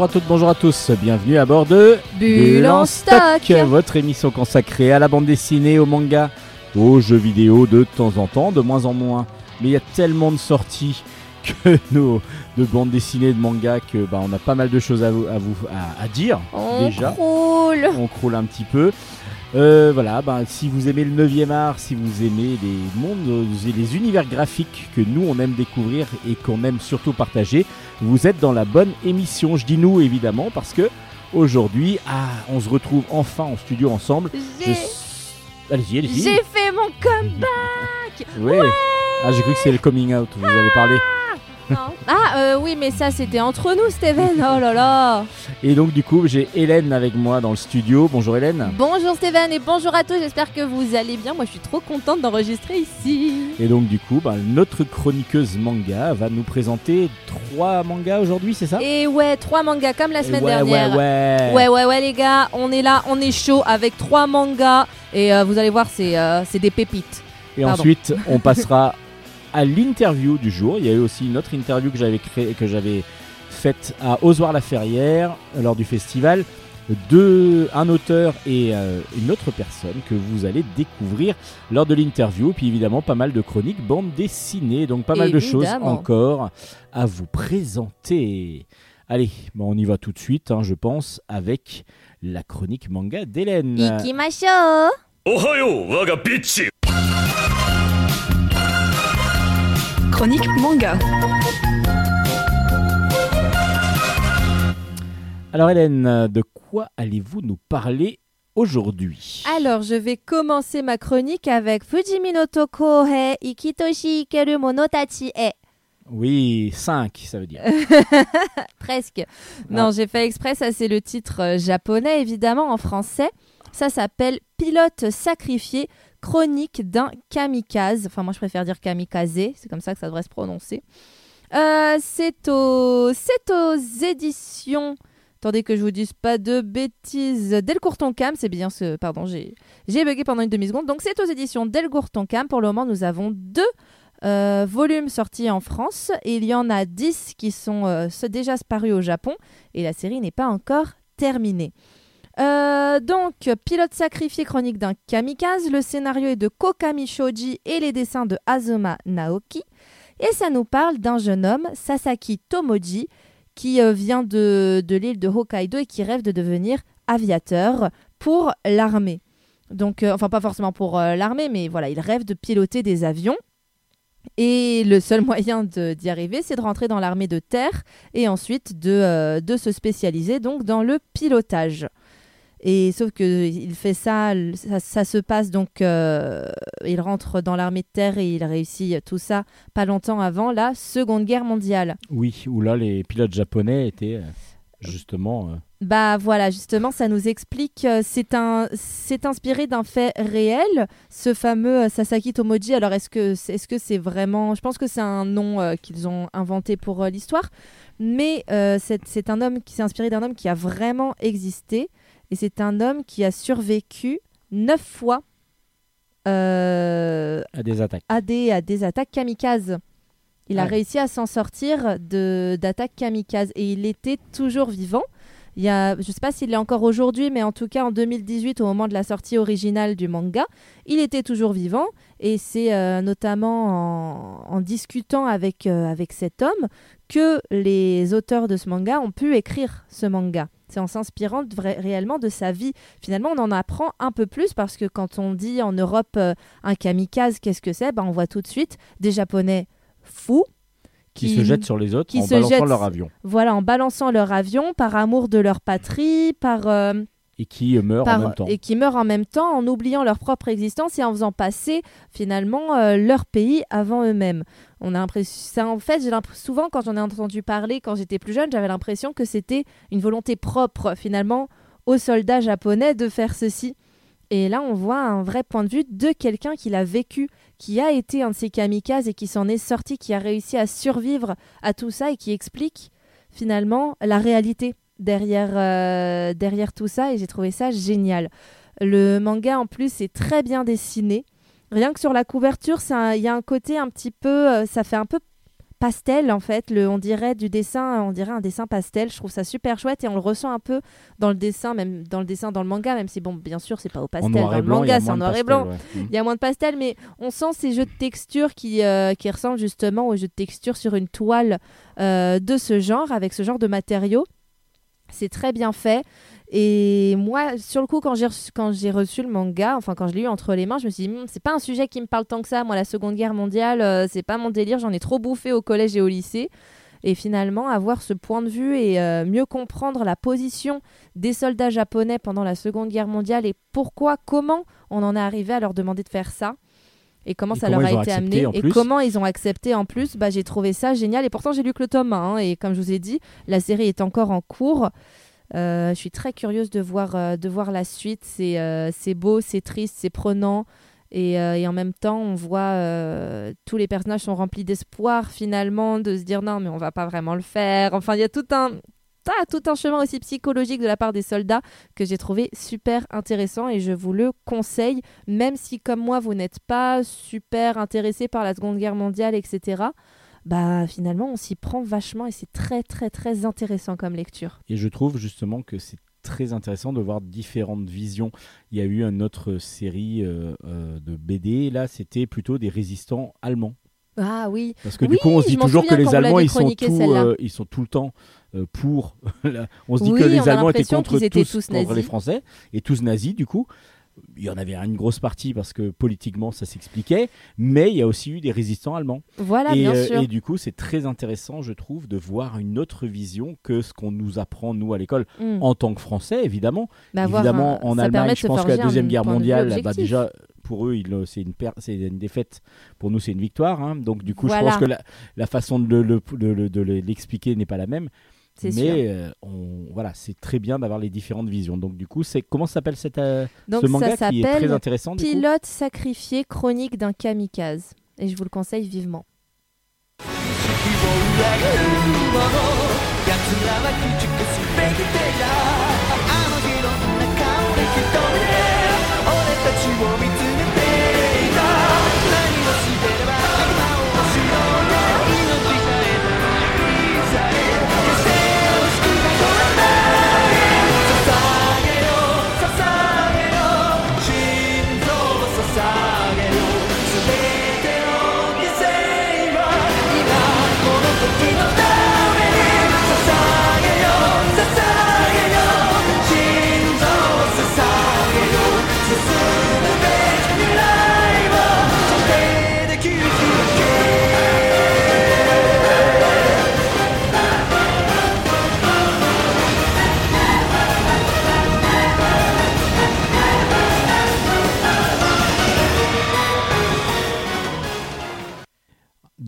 Bonjour à toutes, bonjour à tous, bienvenue à bord de Bulle en stock. votre émission consacrée à la bande dessinée, au manga, aux jeux vidéo de temps en temps, de moins en moins. Mais il y a tellement de sorties que nos de bandes dessinées, de manga, que bah, on a pas mal de choses à vous à, vous, à, à dire On déjà. croule. On croule un petit peu. Euh, voilà, bah, si vous aimez le 9e art, si vous aimez les mondes et les univers graphiques que nous on aime découvrir et qu'on aime surtout partager, vous êtes dans la bonne émission. Je dis nous évidemment parce que aujourd'hui, ah, on se retrouve enfin en studio ensemble. J'ai fait mon comeback. Ouais. Ah, j'ai cru que c'était le coming out. Vous allez ah euh, oui, mais ça c'était entre nous, Steven. Oh là là. Et donc du coup, j'ai Hélène avec moi dans le studio. Bonjour Hélène. Bonjour Steven et bonjour à tous. J'espère que vous allez bien. Moi, je suis trop contente d'enregistrer ici. Et donc du coup, bah, notre chroniqueuse manga va nous présenter trois mangas aujourd'hui, c'est ça? Et ouais, trois mangas comme la semaine ouais, dernière. Ouais, ouais. Ouais, ouais, ouais, les gars, on est là, on est chaud avec trois mangas. Et euh, vous allez voir, c'est euh, des pépites. Et Pardon. ensuite, on passera à l'interview du jour. Il y a eu aussi une autre interview que j'avais créée, que j'avais faite à Ozoir-la-Ferrière lors du festival de un auteur et euh, une autre personne que vous allez découvrir lors de l'interview. Puis évidemment, pas mal de chroniques, bandes dessinées, donc pas mal de choses encore à vous présenter. Allez, on y va tout de suite, hein, je pense, avec la chronique manga d'Hélène. Chronique manga. Alors Hélène, de quoi allez-vous nous parler aujourd'hui? Alors, je vais commencer ma chronique avec Fujimi no Tokohe Ikitoshi Ikeru Monotachi e. Oui, 5, ça veut dire. Presque. Non, j'ai fait exprès, ça c'est le titre euh, japonais, évidemment, en français. Ça s'appelle Pilote sacrifié, chronique d'un kamikaze. Enfin, moi je préfère dire kamikaze, c'est comme ça que ça devrait se prononcer. Euh, c'est aux... aux éditions. Attendez que je vous dise pas de bêtises. Delcourt Tonkam, c'est bien ce. Pardon, j'ai j'ai bugué pendant une demi-seconde. Donc c'est aux éditions Delcourt Tonkam. Pour le moment, nous avons deux euh, volumes sortis en France. Et il y en a 10 qui sont euh, déjà parus au Japon. Et la série n'est pas encore terminée. Euh, donc, Pilote sacrifié, chronique d'un kamikaze. Le scénario est de Kokami Shoji et les dessins de Azuma Naoki. Et ça nous parle d'un jeune homme, Sasaki Tomoji, qui euh, vient de, l'île de Hokkaido et qui rêve de devenir aviateur pour l'armée. Donc, euh, enfin, pas forcément pour l'armée, mais voilà, il rêve de piloter des avions. Et le seul moyen d'y arriver, c'est de rentrer dans l'armée de terre et ensuite de, de se spécialiser donc dans le pilotage. Et sauf que il fait ça, ça, ça se passe donc, euh, il rentre dans l'armée de terre et il réussit tout ça pas longtemps avant la Seconde Guerre mondiale. Oui, où là, les pilotes japonais étaient euh, justement... euh, Bah voilà, justement, ça nous explique. euh, c'est un, c'est inspiré d'un fait réel, ce fameux Sasaki Tomoji. Alors est-ce que, c'est- est-ce que c'est vraiment Je pense que c'est un nom qu'ils ont inventé pour l'histoire, mais c'est, c'est un homme qui s'est inspiré d'un homme qui a vraiment existé, et c'est un homme qui a survécu neuf fois euh, à des attaques. à des, à des attaques kamikazes. Il a réussi à s'en sortir de d'attaques kamikazes et il était toujours vivant. Il y a, je ne sais pas s'il l'est encore aujourd'hui, mais en tout cas en 2018, au moment de la sortie originale du manga, il était toujours vivant. Et c'est euh, notamment en, en discutant avec, euh, avec cet homme que les auteurs de ce manga ont pu écrire ce manga. C'est en s'inspirant réellement de sa vie. Finalement, on en apprend un peu plus parce que quand on dit en Europe euh, un kamikaze, qu'est-ce que c'est? Ben, On voit tout de suite des Japonais fous Qui, se jettent sur les autres qui en se balançant jettent- leur avion. voilà, en balançant leur avion par amour de leur patrie, par, euh, Et qui euh, meurent par- en même temps. et qui meurent en même temps en oubliant leur propre existence et en faisant passer finalement euh, leur pays avant eux-mêmes. On a l'impression, ça, en fait, j'ai souvent quand j'en ai entendu parler quand j'étais plus jeune, j'avais l'impression que c'était une volonté propre finalement aux soldats japonais de faire ceci. Et là, on voit un vrai point de vue de quelqu'un qui l'a vécu, qui a été un de ces kamikazes et qui s'en est sorti, qui a réussi à survivre à tout ça et qui explique finalement la réalité derrière, euh, derrière tout ça. Et j'ai trouvé ça génial. Le manga, en plus, est très bien dessiné. Rien que sur la couverture, il y a un côté un petit peu. euh, ça fait un peu pastel en fait. Le, on dirait du dessin, on dirait un dessin pastel. Je trouve ça super chouette et on le ressent un peu dans le dessin, même dans le dessin, dans le manga, même si bon, bien sûr, c'est pas au pastel. Dans le blanc, manga, c'est en noir et blanc. ouais. Mm. Il y a moins de pastel, mais on sent ces jeux de texture qui, euh, qui ressemblent justement aux jeux de texture sur une toile de ce genre, avec ce genre de matériaux. C'est très bien fait. Et moi, sur le coup, quand j'ai reçu, le manga, enfin quand je l'ai eu entre les mains, je me suis dit, Hum, c'est pas un sujet qui me parle tant que ça. Moi, la Seconde Guerre mondiale, euh, c'est pas mon délire. J'en ai trop bouffé au collège et au lycée. Et finalement, avoir ce point de vue et euh, mieux comprendre la position des soldats japonais pendant la Seconde Guerre mondiale et pourquoi, comment on en est arrivé à leur demander de faire ça et comment Et ça comment leur a été amené en et plus. comment ils ont accepté en plus. Bah, j'ai trouvé ça génial et pourtant j'ai lu que le tome 1 hein, et comme je vous ai dit, la série est encore en cours. Euh, je suis très curieuse de voir, euh, de voir la suite. C'est euh, beau, c'est triste, c'est prenant. Et, euh, et en même temps, on voit tous les personnages sont remplis d'espoir finalement, de se dire non, mais on va pas vraiment le faire. Enfin, il y a tout un, tout un chemin aussi psychologique de la part des soldats que j'ai trouvé super intéressant et je vous le conseille, même si comme moi vous n'êtes pas super intéressé par la Seconde Guerre mondiale, etc. Bah finalement on s'y prend vachement et c'est très très très intéressant comme lecture. Et je trouve justement que c'est très intéressant de voir différentes visions. Il y a eu une autre série euh, euh, de BD, là c'était plutôt des résistants allemands. Ah oui, Parce que Oui, du coup on se dit toujours que les Allemands ils sont, tout, euh, ils sont tout le temps euh, pour... la- on se dit Oui, que les Allemands étaient contre qu'ils étaient tous, tous contre les Français et tous nazis du coup. Il y en avait une grosse partie parce que politiquement ça s'expliquait, mais il y a aussi eu des résistants allemands. voilà et, bien euh, sûr. et du coup, c'est très intéressant, je trouve, de voir une autre vision que ce qu'on nous apprend, nous, à l'école, Mm. en tant que Français, évidemment. Bah, évidemment, un- en ça Allemagne, je se pense que la Deuxième Guerre mondiale, bah, déjà, pour eux, il- c'est une, per- c'est une défaite. Pour nous, c'est une victoire. hein. Donc, du coup, je pense que la, la façon de le- le- de le- de l'expliquer n'est pas la même. Mais euh, on, voilà, c'est très bien d'avoir les différentes visions. Donc, du coup, c'est comment s'appelle cette, euh, ce manga ça qui est très intéressant du coup Pilote sacrifié, chronique d'un kamikaze. Et je vous le conseille vivement.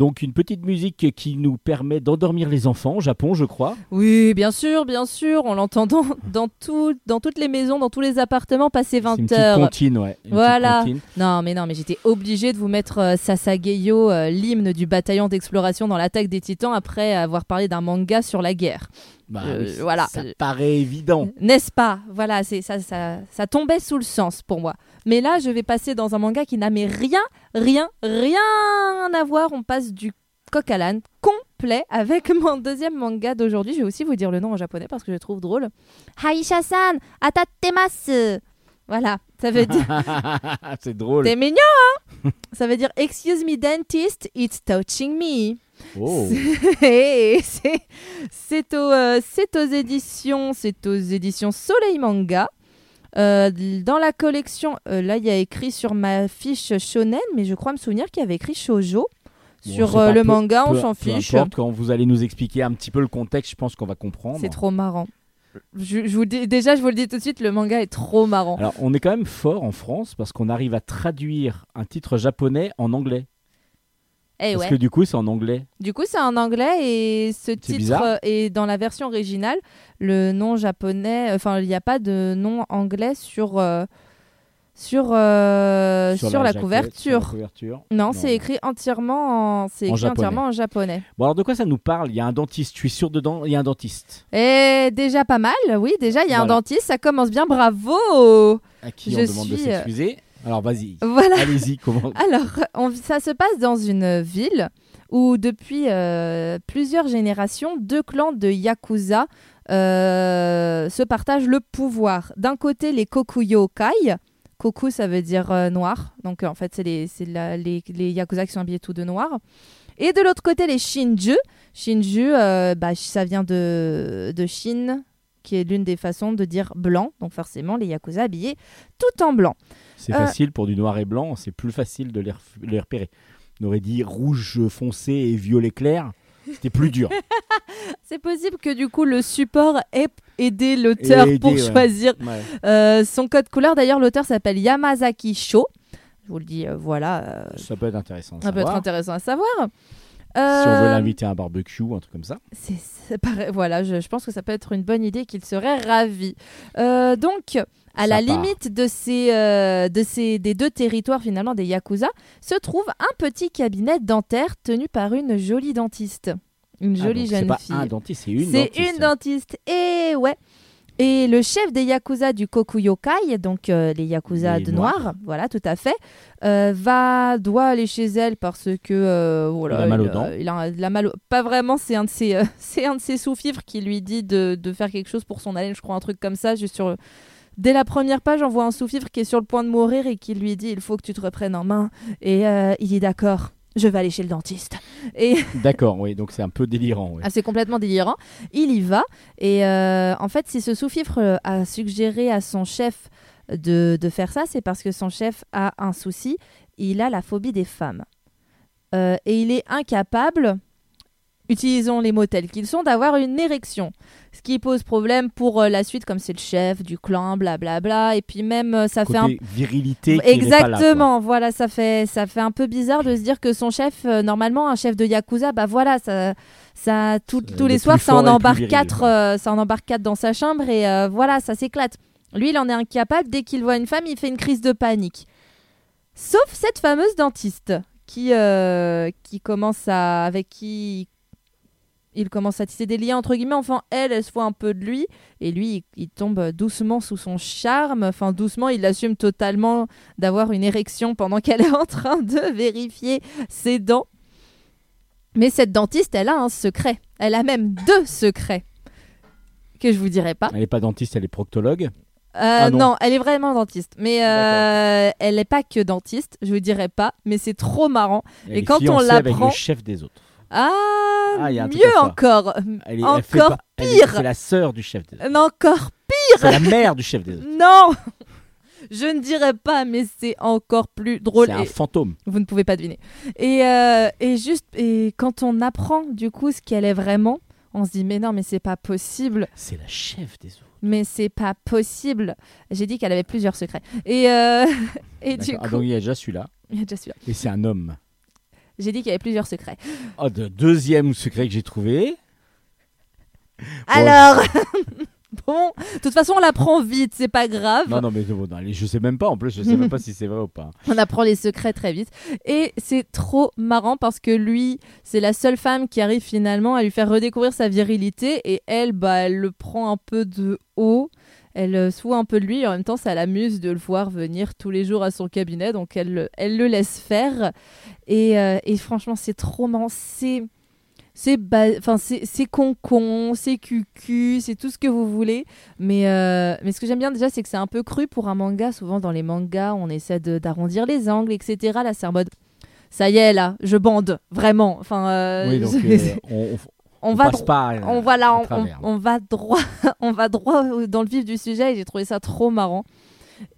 Donc, une petite musique qui nous permet d'endormir les enfants au Japon, je crois. Oui, bien sûr, bien sûr. On l'entend dans, dans, tout, dans toutes les maisons, dans tous les appartements, passer C'est 20 une petite heures. comptine, ouais. Une petite Voilà. Non, mais non, mais j'étais obligée de vous mettre euh, Sasageyo, euh, l'hymne du bataillon d'exploration dans l'attaque des titans, après avoir parlé d'un manga sur la guerre. Bah Euh, oui, voilà. Ça paraît évident. N'est-ce pas? Voilà, c'est ça, ça, ça tombait sous le sens pour moi. Mais là, je vais passer dans un manga qui n'a mais rien, rien, rien à voir. On passe du coq à l'âne complet avec mon deuxième manga d'aujourd'hui. Je vais aussi vous dire le nom en japonais parce que je le trouve drôle. Haisha-san, atattemasu. Voilà, ça veut dire c'est drôle. T'es mignon, hein? Ça veut dire Excuse me, dentist, it's touching me. Oh. C'est aux, euh, c'est aux éditions c'est aux éditions Soleil Manga. Euh, dans la collection, euh, là il y a écrit sur ma fiche shonen, mais je crois me souvenir qu'il y avait écrit shojo. Bon, sur euh, le peu- manga, on s'en peu fiche. importe, quand vous allez nous expliquer un petit peu le contexte, je pense qu'on va comprendre. C'est trop marrant. Je, je vous dis, déjà, je vous le dis tout de suite, le manga est trop marrant. Alors, on est quand même fort en France parce qu'on arrive à traduire un titre japonais en anglais. Eh parce ouais. que du coup, c'est en anglais. Du coup, c'est en anglais et ce titre euh, est dans la version originale. Le nom japonais, enfin, il n'y a pas de nom anglais sur sur euh, sur, la, jaquette, couverture. sur la couverture. Non, Non. c'est écrit entièrement en c'est écrit japonais. entièrement en japonais. Bon, alors de quoi ça nous parle? Il y a un dentiste. Je suis sûr dedans, il y a un dentiste Et déjà pas mal, oui. Déjà, il y a un dentiste, ça commence bien. Bravo. à qui Je on demande de suis, euh, s'excuser. Alors vas-y. Voilà. Allez-y, comment Alors, on- ça se passe dans une ville où depuis euh, plusieurs générations, deux clans de Yakuza euh, se partagent le pouvoir. D'un côté, les Kokuyokai. Koku, ça veut dire euh, noir. Donc, en fait, c'est les, Yakuza qui sont habillés tout de noir. Et de l'autre côté, les Shinju. Shinju, bah, ça vient de, de Shin, qui est l'une des façons de dire blanc. Donc, forcément, les Yakuza habillés tout en blanc. C'est Euh. facile pour du noir et blanc, c'est plus facile de les, repérer. On aurait dit rouge foncé et violet clair, c'était plus dur. C'est possible que du coup le support ait aidé l'auteur pour ouais. choisir Ouais. euh, son code couleur. D'ailleurs, l'auteur s'appelle Yamazaki Sho. Je vous le dis, euh, voilà, euh, Ça peut être intéressant. à ça peut être savoir. intéressant à savoir. Si on veut l'inviter à un barbecue ou un truc comme ça. c'est- voilà, je, je pense que ça peut être une bonne idée qu'il serait ravi. Donc, à la part. limite de ces, euh, de ces, des deux territoires finalement des Yakuza, se trouve un petit cabinet dentaire tenu par une jolie dentiste. Une Ah, jolie C'est jeune pas fille. un dentiste, c'est une C'est dentiste. une dentiste. Et ouais. Et le chef des Yakuza du Kokuyokai, donc euh, les Yakuza Les de noirs. noir, voilà, tout à fait, euh, va doit aller chez elle parce que euh, voilà, Il a mal aux dents. il a, il a mal au- Pas vraiment, c'est un de ses, c'est un de ses sous-fifres qui lui dit de, de faire quelque chose pour son haleine, je crois un truc comme ça, juste sur. Dès la première page, on voit un sous-fifre qui est sur le point de mourir et qui lui dit il faut que tu te reprennes en main. Et euh, il dit d'accord, je vais aller chez le dentiste. Et D'accord, oui, donc c'est un peu délirant. ah, c'est complètement délirant. Il y va. Et euh, en fait, si ce sous-fifre euh, a suggéré à son chef de, de faire ça, c'est parce que son chef a un souci. Il a la phobie des femmes. Euh, et il est incapable, utilisons les mots tels qu'ils sont, d'avoir une érection. Ce qui pose problème pour euh, la suite, comme c'est le chef du clan, blablabla. Et puis même, euh, ça fait un virilité qui pas là. Exactement, voilà, ça fait, ça fait un peu bizarre de se dire que son chef, euh, normalement, un chef de Yakuza, bah voilà, ça, ça, tout- C'est tous le les soirs, ça en embarque viril, quatre, ça en embarque quatre dans sa chambre et voilà, ça s'éclate. Lui, il en est incapable. Dès qu'il voit une femme, il fait une crise de panique. Sauf cette fameuse dentiste qui, euh, qui commence à, avec qui il commence à tisser des liens entre guillemets. Enfin, elle, elle se voit un peu de lui et lui, il, il tombe doucement sous son charme. Enfin, doucement, il assume totalement d'avoir une érection pendant qu'elle est en train de vérifier ses dents. Mais cette dentiste, elle a un secret. Elle a même deux secrets que je vous dirai pas. Elle n'est pas dentiste, elle est proctologue. Euh, Ah non. non. elle est vraiment dentiste. Mais euh, elle n'est pas que dentiste, je vous dirai pas. Mais c'est trop marrant. Elle Et quand on l'apprend- le chef des autres. Ah, Ah, mieux encore. Elle est, elle fait Encore pas- elle pire. C'est la sœur du chef des autres. Euh, Encore C'est la mère du chef des autres. Non Je ne dirais pas, mais c'est encore plus drôle. C'est un fantôme. Vous ne pouvez pas deviner. Et, euh, et juste, et quand on apprend du coup ce qu'elle est vraiment, on se dit mais non, mais c'est pas possible. C'est la chef des autres. Mais c'est pas possible. J'ai dit qu'elle avait plusieurs secrets. Et, euh, et du D'accord. Ah, coup, donc il y a déjà celui-là. il y a déjà celui-là. Et c'est un homme. J'ai dit qu'il y avait plusieurs secrets. Oh, de deuxième secret que j'ai trouvé. Alors, bon, de toute façon, on l'apprend vite, c'est pas grave. Non, non, mais bon, non, je sais même pas. En plus, je sais même pas si c'est vrai ou pas. On apprend les secrets très vite. Et c'est trop marrant parce que lui, c'est la seule femme qui arrive finalement à lui faire redécouvrir sa virilité. Et elle, bah, elle le prend un peu de haut. Elle euh, se fout un peu de lui. Et en même temps, ça l'amuse de le voir venir tous les jours à son cabinet. Donc, elle, le- elle le laisse faire. Et, euh, et franchement, c'est trop marrant. C'est. C'est ba- enfin c'est concon, c'est cucu, c'est tout ce que vous voulez. Mais, euh, mais ce que j'aime bien déjà, c'est que c'est un peu cru pour un manga. Souvent dans les mangas, on essaie d'arrondir les angles, etc. Là, c'est en mode, ça y est, là, je bande, vraiment. Enfin, euh, oui, donc euh, on, on- va pas. euh, on va là, à on, va droit, on va droit dans le vif du sujet. Et j'ai trouvé ça trop marrant.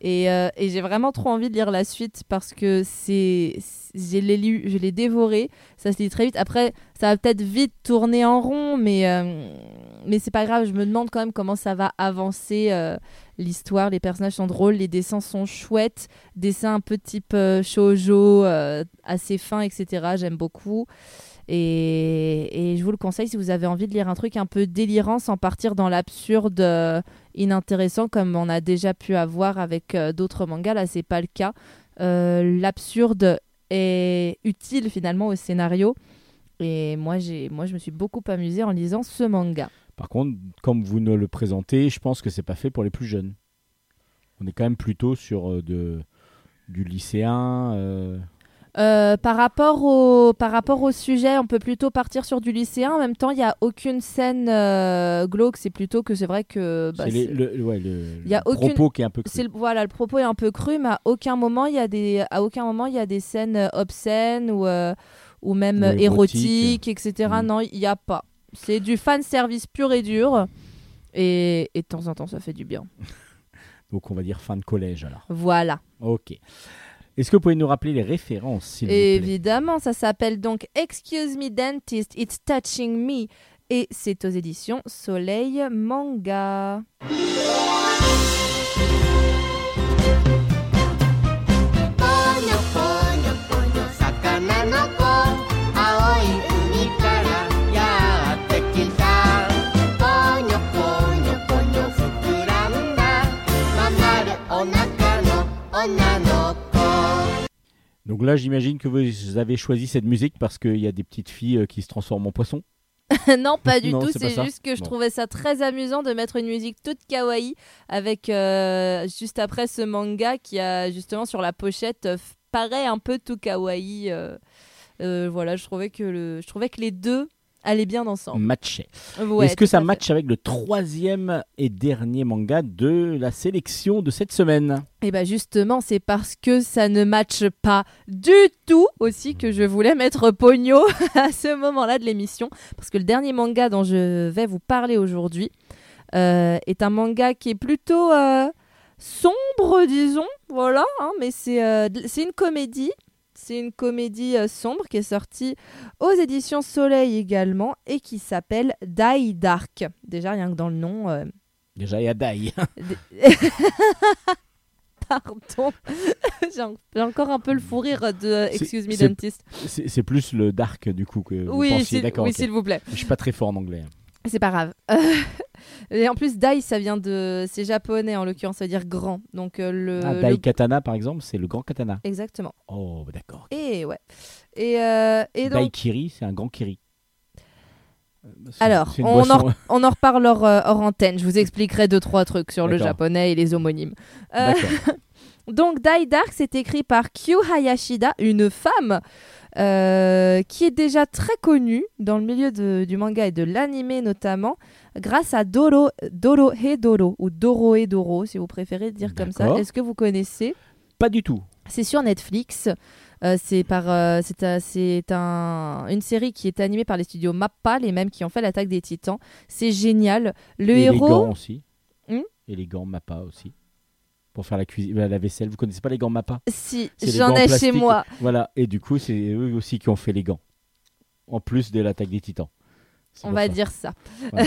Et, euh, et j'ai vraiment trop envie de lire la suite parce que c'est, je l'ai lu, je l'ai dévoré. Ça se lit très vite. Après, ça va peut-être vite tourner en rond, mais euh, mais c'est pas grave. Je me demande quand même comment ça va avancer euh, l'histoire. Les personnages sont drôles, les dessins sont chouettes, dessins un peu type euh, shoujo, euh, assez fins, etc. J'aime beaucoup. Et, je vous le conseille si vous avez envie de lire un truc un peu délirant sans partir dans l'absurde euh, inintéressant comme on a déjà pu avoir avec euh, d'autres mangas. Là, c'est pas le cas. Euh, l'absurde est utile finalement au scénario. Et moi, j'ai, moi, je me suis beaucoup amusée en lisant ce manga. Par contre, comme vous ne le présentez, je pense que c'est pas fait pour les plus jeunes. On est quand même plutôt sur du lycéen euh, par, rapport au, par rapport au sujet, on peut plutôt partir sur du lycéen. En même temps, il n'y a aucune scène euh, glauque. C'est plutôt que c'est vrai que. bah, C'est les- le, ouais, le, Il y a le aucune- propos qui est un peu cru. voilà, le propos est un peu cru, mais à aucun moment il y a des, à aucun moment il y a des scènes euh, obscènes ou, euh, ou même Ou érotiques. érotiques, etc. Mm. Non, il n'y a pas. C'est du fan service pur et dur. Et, et de temps en temps, ça fait du bien. Donc on va dire fin de collège alors. Voilà. Ok. Est-ce que vous pouvez nous rappeler les références, s'il vous plaît? Évidemment, ça s'appelle donc Excuse Me Dentist, It's Touching Me. Et c'est aux éditions Soleil Manga. ぽ Donc là, j'imagine que vous avez choisi cette musique parce qu'il y a des petites filles euh, qui se transforment en poissons. non, pas du Non, tout. c'est juste que je Bon. trouvais ça très amusant de mettre une musique toute kawaii avec euh, juste après ce manga qui a justement sur la pochette euh, paraît un peu tout kawaii. euh, voilà, je trouvais que le, je trouvais que les deux allaient bien ensemble. Matchait. Ouais, Est-ce que ça match avec le troisième et dernier manga de la sélection de cette semaine? Et bah justement, c'est parce que ça ne matche pas du tout aussi que je voulais mettre Pogno à ce moment-là de l'émission. Parce que le dernier manga dont je vais vous parler aujourd'hui euh, est un manga qui est plutôt euh, sombre, disons. Voilà, hein, mais c'est euh, c'est une comédie. C'est une comédie euh, sombre qui est sortie aux éditions Soleil également et qui s'appelle Die Dark. Déjà, rien que dans le nom, euh, Déjà, il y a Dai. Pardon. J'ai en- j'ai encore un peu le fou rire de euh, Excuse Me c'est- Dentist. C'est plus le dark du coup que vous Oui, pensiez. s'il D'accord. oui, s'il vous plaît. Je suis pas très fort en anglais. C'est pas grave. Et en plus, Dai, ça vient de. C'est japonais en l'occurrence, ça veut dire grand. Donc euh, le. Ah, le- Dai Katana par exemple, c'est le grand katana. Exactement. Oh, d'accord. Et ouais. Et, euh, et donc, Daikiri, c'est un grand kiri. Euh, Alors, on boisson- on en reparle hors, hors antenne. Je vous expliquerai deux, trois trucs sur le japonais et les homonymes. Euh. Donc, Die Dark, c'est écrit par Kyu Hayashida, une femme euh, qui est déjà très connue dans le milieu de- du manga et de l'anime notamment, grâce à Doro, Doro Hedoro, ou Doro Edoro, si vous préférez dire comme ça. Est-ce que vous connaissez? Pas du tout. C'est sur Netflix. Euh, c'est par, euh, c'est un- une série qui est animée par les studios Mappa, les mêmes qui ont fait l'attaque des Titans. C'est génial. Le Et les héros. aussi. Et les gants Mappa aussi. Pour faire la cuisine, la vaisselle. Vous connaissez pas les gants Mappa Si, j'en ai chez moi. Voilà. Et du coup, c'est eux aussi qui ont fait les gants. En plus de l'attaque des titans. On va ça. dire ça.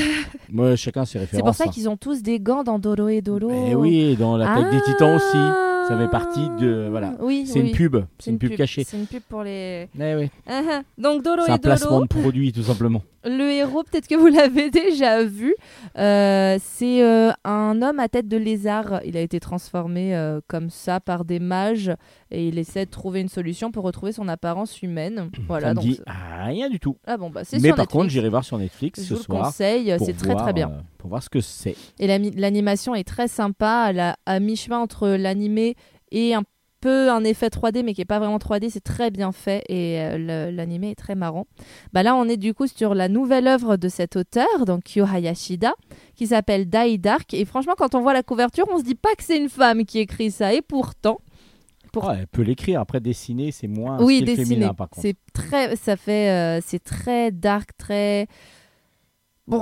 Moi, chacun ses références. C'est pour ça hein. qu'ils ont tous des gants dans Doro et Dolo. Eh oui, dans l'attaque des titans aussi. Ah. Ça fait partie de. Voilà. Oui, C'est oui. une pub. C'est une pub cachée. C'est une pub pour les. Eh oui. Ah, ah. Donc Doro C'est et un placement de produit, tout simplement. Le héros, peut-être que vous l'avez déjà vu, euh, c'est euh, un homme à tête de lézard. Il a été transformé euh, comme ça par des mages et il essaie de trouver une solution pour retrouver son apparence humaine. Voilà. ça me donc dit rien du tout. ah bon bah c'est Mais sur par Netflix. contre, j'irai voir sur Netflix Je ce vous le soir. conseille, pour c'est très voir, très bien. euh, pour voir ce que c'est. Et l'animation est très sympa, elle a à mi-chemin entre l'animé et un peu un effet 3D, mais qui est pas vraiment 3D, c'est très bien fait et euh, l'animé est très marrant. Bah là, on est du coup sur la nouvelle œuvre de cet auteur, donc Kyo Hayashida, qui s'appelle Dai Dark. Et franchement, quand on voit la couverture, on se dit pas que c'est une femme qui écrit ça, et pourtant, Pour- elle peut l'écrire. Après, dessiner, c'est moins oui, dessiné. féminin, par contre. C'est très, ça fait, euh, c'est très dark, très. Bon,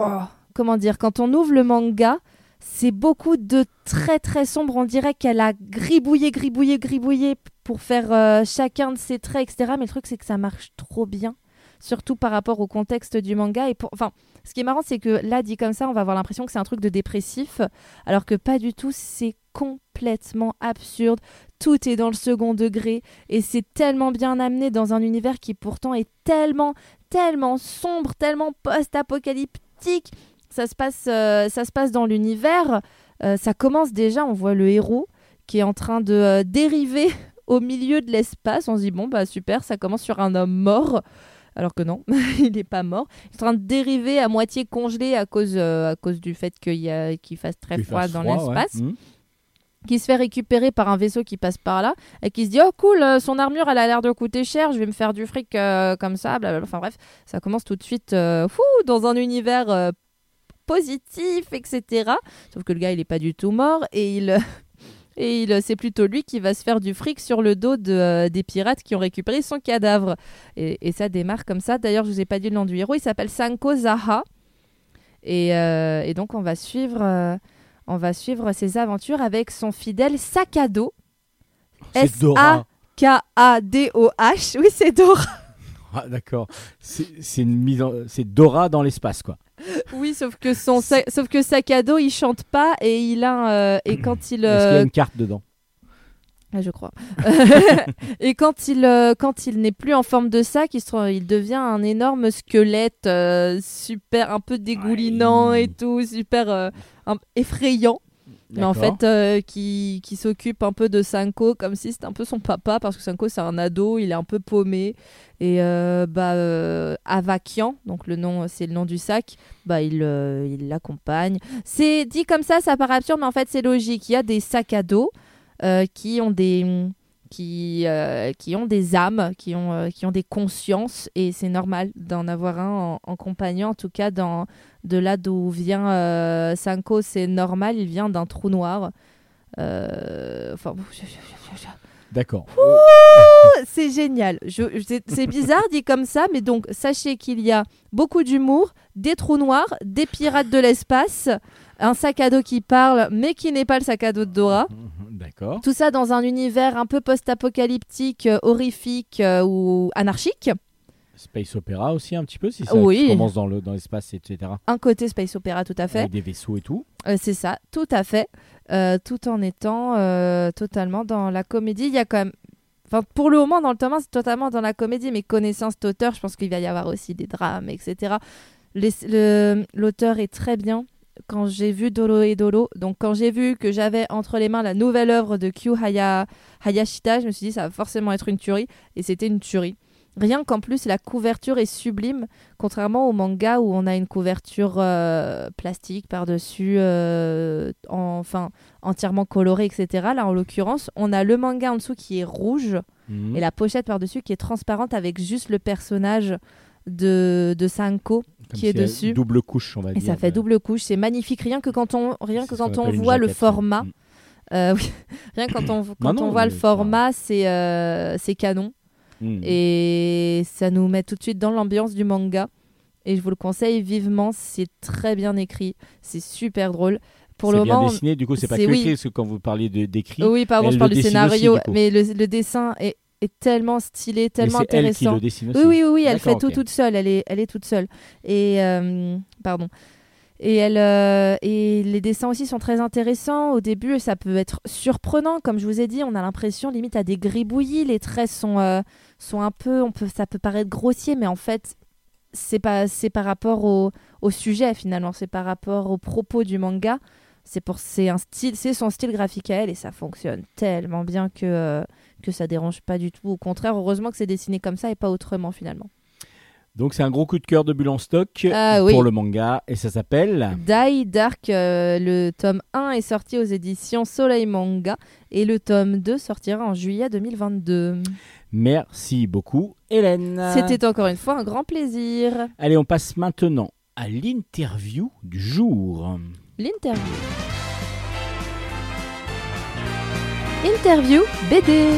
comment dire Quand on ouvre le manga, c'est beaucoup de très très sombre. On dirait qu'elle a gribouillé, gribouillé, gribouillé pour faire euh, chacun de ses traits, etc. Mais le truc, c'est que ça marche trop bien, surtout par rapport au contexte du manga. Et enfin, ce qui est marrant, c'est que là, dit comme ça, on va avoir l'impression que c'est un truc de dépressif, alors que pas du tout. C'est complètement absurde. Tout est dans le second degré et c'est tellement bien amené dans un univers qui pourtant est tellement, tellement sombre, tellement post-apocalyptique. Ça se passe, euh, ça se passe dans l'univers. Euh, ça commence déjà, on voit le héros qui est en train de euh, dériver au milieu de l'espace. On se dit bon bah super, ça commence sur un homme mort. Alors que non, il n'est pas mort. Il est en train de dériver à moitié congelé à cause, à cause du fait qu'il qu'il fasse très froid fasse dans ouais. l'espace. Mhm. qui se fait récupérer par un vaisseau qui passe par là et qui se dit oh cool euh, son armure elle a l'air de coûter cher je vais me faire du fric euh, comme ça blablabla. enfin bref ça commence tout de suite euh, fou, dans un univers positif etc sauf que le gars il est pas du tout mort et il et il c'est plutôt lui qui va se faire du fric sur le dos de, euh, des pirates qui ont récupéré son cadavre et, et ça démarre comme ça d'ailleurs je vous ai pas dit le nom du héros il s'appelle Sanko Zaha et, euh, et donc on va suivre euh, on va suivre ses aventures avec son fidèle sac à dos. C'est Dora. K-A-D-O-H. Oui, c'est Dora. Ah, d'accord. C'est c'est une mise en- c'est Dora dans l'espace, quoi. Oui, sauf que son sa- sauf que sac à dos, il chante pas et il a euh, et quand il Est-ce qu'il y a euh, une carte dedans ah, je crois. et quand il euh, quand il n'est plus en forme de sac, il, se- il devient un énorme squelette super un peu dégoulinant Ouais. et tout, super un- effrayant. Mais en fait euh, qui, qui s'occupe un peu de Cinco comme si c'était un peu son papa parce que Cinco c'est un ado, il est un peu paumé et euh, bah euh, Avakian, donc le nom c'est le nom du sac, bah il euh, il l'accompagne. C'est dit comme ça, ça paraît absurde mais en fait c'est logique. Il y a des sacs à dos euh, qui ont des qui, euh, qui ont des âmes, qui ont, euh, qui ont des consciences, et c'est normal d'en avoir un en, en compagnie, en tout cas dans, de là d'où vient euh, Cinco, c'est normal, il vient d'un trou noir. Euh, Enfin, D'accord. c'est génial. C'est bizarre dit comme ça, mais donc sachez qu'il y a beaucoup d'humour, des trous noirs, des pirates de l'espace, un sac à dos qui parle, mais qui n'est pas le sac à dos de Dora. D'accord. Tout ça dans un univers un peu post-apocalyptique, euh, horrifique euh, ou anarchique. Space Opera aussi un petit peu, si ça Oui. commence dans le dans l'espace, etc. Un côté space opéra tout à fait. Avec des vaisseaux et tout. Euh, c'est ça, tout à fait. Euh, tout en étant euh, totalement dans la comédie. Il y a quand même. Enfin, pour le moment, dans le tome 1, c'est totalement dans la comédie, mais connaissant cet auteur, je pense qu'il va y avoir aussi des drames, etc. Le- L'auteur est très bien. Quand j'ai vu Dolo et Dolo, donc quand j'ai vu que j'avais entre les mains la nouvelle œuvre de Kyu Haya, Hayashita, je me suis dit ça va forcément être une tuerie, et c'était une tuerie. Rien qu'en plus, la couverture est sublime, contrairement au manga où on a une couverture euh, plastique par-dessus, euh, en- enfin entièrement colorée, etc. Là, en l'occurrence, on a le manga en dessous qui est rouge Mhm. et la pochette par-dessus qui est transparente avec juste le personnage de, de Sanko Comme qui est dessus. Double couche, on va Et dire. ça fait double couche, c'est magnifique. Rien que quand on, rien que quand on voit le jaquette, format, ouais. euh, oui, rien quand on, quand non, on voit le format, c'est euh, canon. Mhm. Et ça nous met tout de suite dans l'ambiance du manga. Et je vous le conseille vivement, c'est très bien écrit, c'est super drôle. Pour le bien moment, dessiné, du coup, c'est pas que oui. écrit, parce que quand vous parliez de- d'écrit, oui, pardon, je parle le du scénario, aussi, du coup. mais le, le dessin est, est tellement stylé, mais tellement c'est elle qui intéressant. le dessine aussi. Oui, oui, oui, oui, elle fait tout toute seule. Elle est, elle est toute seule. Et euh, pardon. Et elle euh, et les dessins aussi sont très intéressants. Au début, ça peut être surprenant, comme je vous ai dit. On a l'impression limite à des gribouillis. Les traits sont euh, sont un peu, on peut, ça peut paraître grossier, mais en fait, c'est pas, c'est par rapport au, au sujet finalement. C'est par rapport au propos du manga. C'est pour, c'est un style, c'est son style graphique à elle et ça fonctionne tellement bien que euh, que ça dérange pas du tout. Au contraire, heureusement que c'est dessiné comme ça et pas autrement finalement. Donc c'est un gros coup de cœur de Bulle en stock Ah oui. pour le manga et ça s'appelle Die Dark, euh, le tome 1 est sorti aux éditions Soleil Manga et le tome 2 sortira en juillet 2022. Merci beaucoup Hélène. C'était encore une fois un grand plaisir. Allez, on passe maintenant à l'interview du jour. L'interview. Interview BD.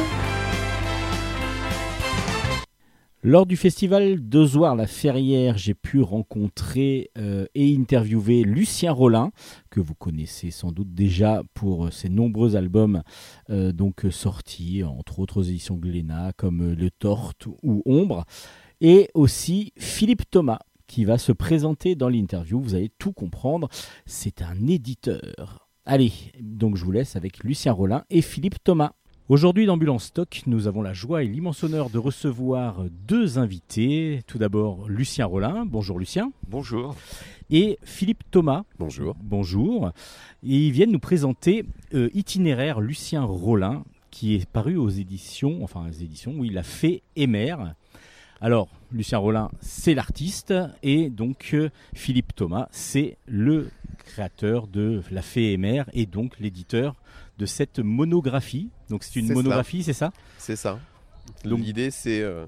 Lors du festival d'Ozoir-la-Ferrière, j'ai pu rencontrer euh, et interviewer Lucien Rollin, que vous connaissez sans doute déjà pour ses nombreux albums euh, donc sortis, entre autres éditions Glénat, comme euh, Le Torte ou Ombre, et aussi Philippe Thomas, qui va se présenter dans l'interview. Vous allez tout comprendre, c'est un éditeur. Allez, donc je vous laisse avec Lucien Rollin et Philippe Thomas. Aujourd'hui en Stock, nous avons la joie et l'immense honneur de recevoir deux invités. Tout d'abord Lucien Rollin, bonjour Lucien, Bonjour. et Philippe Thomas, Bonjour. bonjour. Et ils viennent nous présenter euh, Itinéraire Lucien Rollin, qui est paru aux éditions, enfin aux éditions, où il a fait Émère. Alors, Lucien Rollin, c'est l'artiste, et donc euh, Philippe Thomas, c'est le créateur de La Fée Émère, et donc l'éditeur de cette monographie. Donc c'est une monographie, c'est ça? C'est ça. Donc- L'idée, c'est. euh,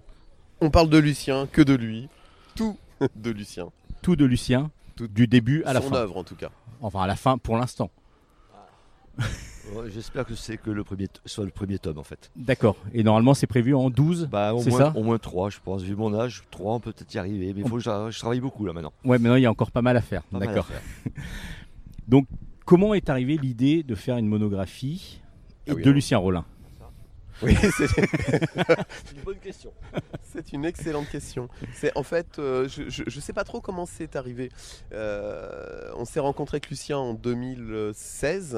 on parle de Lucien, que de lui. Tout de Lucien. Tout de Lucien, Tout- du début à la Son fin. œuvre, en tout cas. Enfin, à la fin pour l'instant. J'espère que c'est que le premier soit le premier tome en fait. D'accord. Et normalement, c'est prévu en 12 Bah au C'est moins, ça au moins 3 je pense. Vu mon âge, 3 on peut peut-être y arriver. Mais il faut que je, je travaille beaucoup là maintenant. Ouais, maintenant, il y a encore pas mal à faire. D'accord. faire. Comment est arrivée l'idée de faire une monographie Ah oui, de. Lucien Rollin? Oui, c'est une bonne question. c'est une excellente question. C'est en fait, euh, je, ne sais pas trop comment c'est arrivé. Euh, on s'est rencontré avec Lucien en 2016.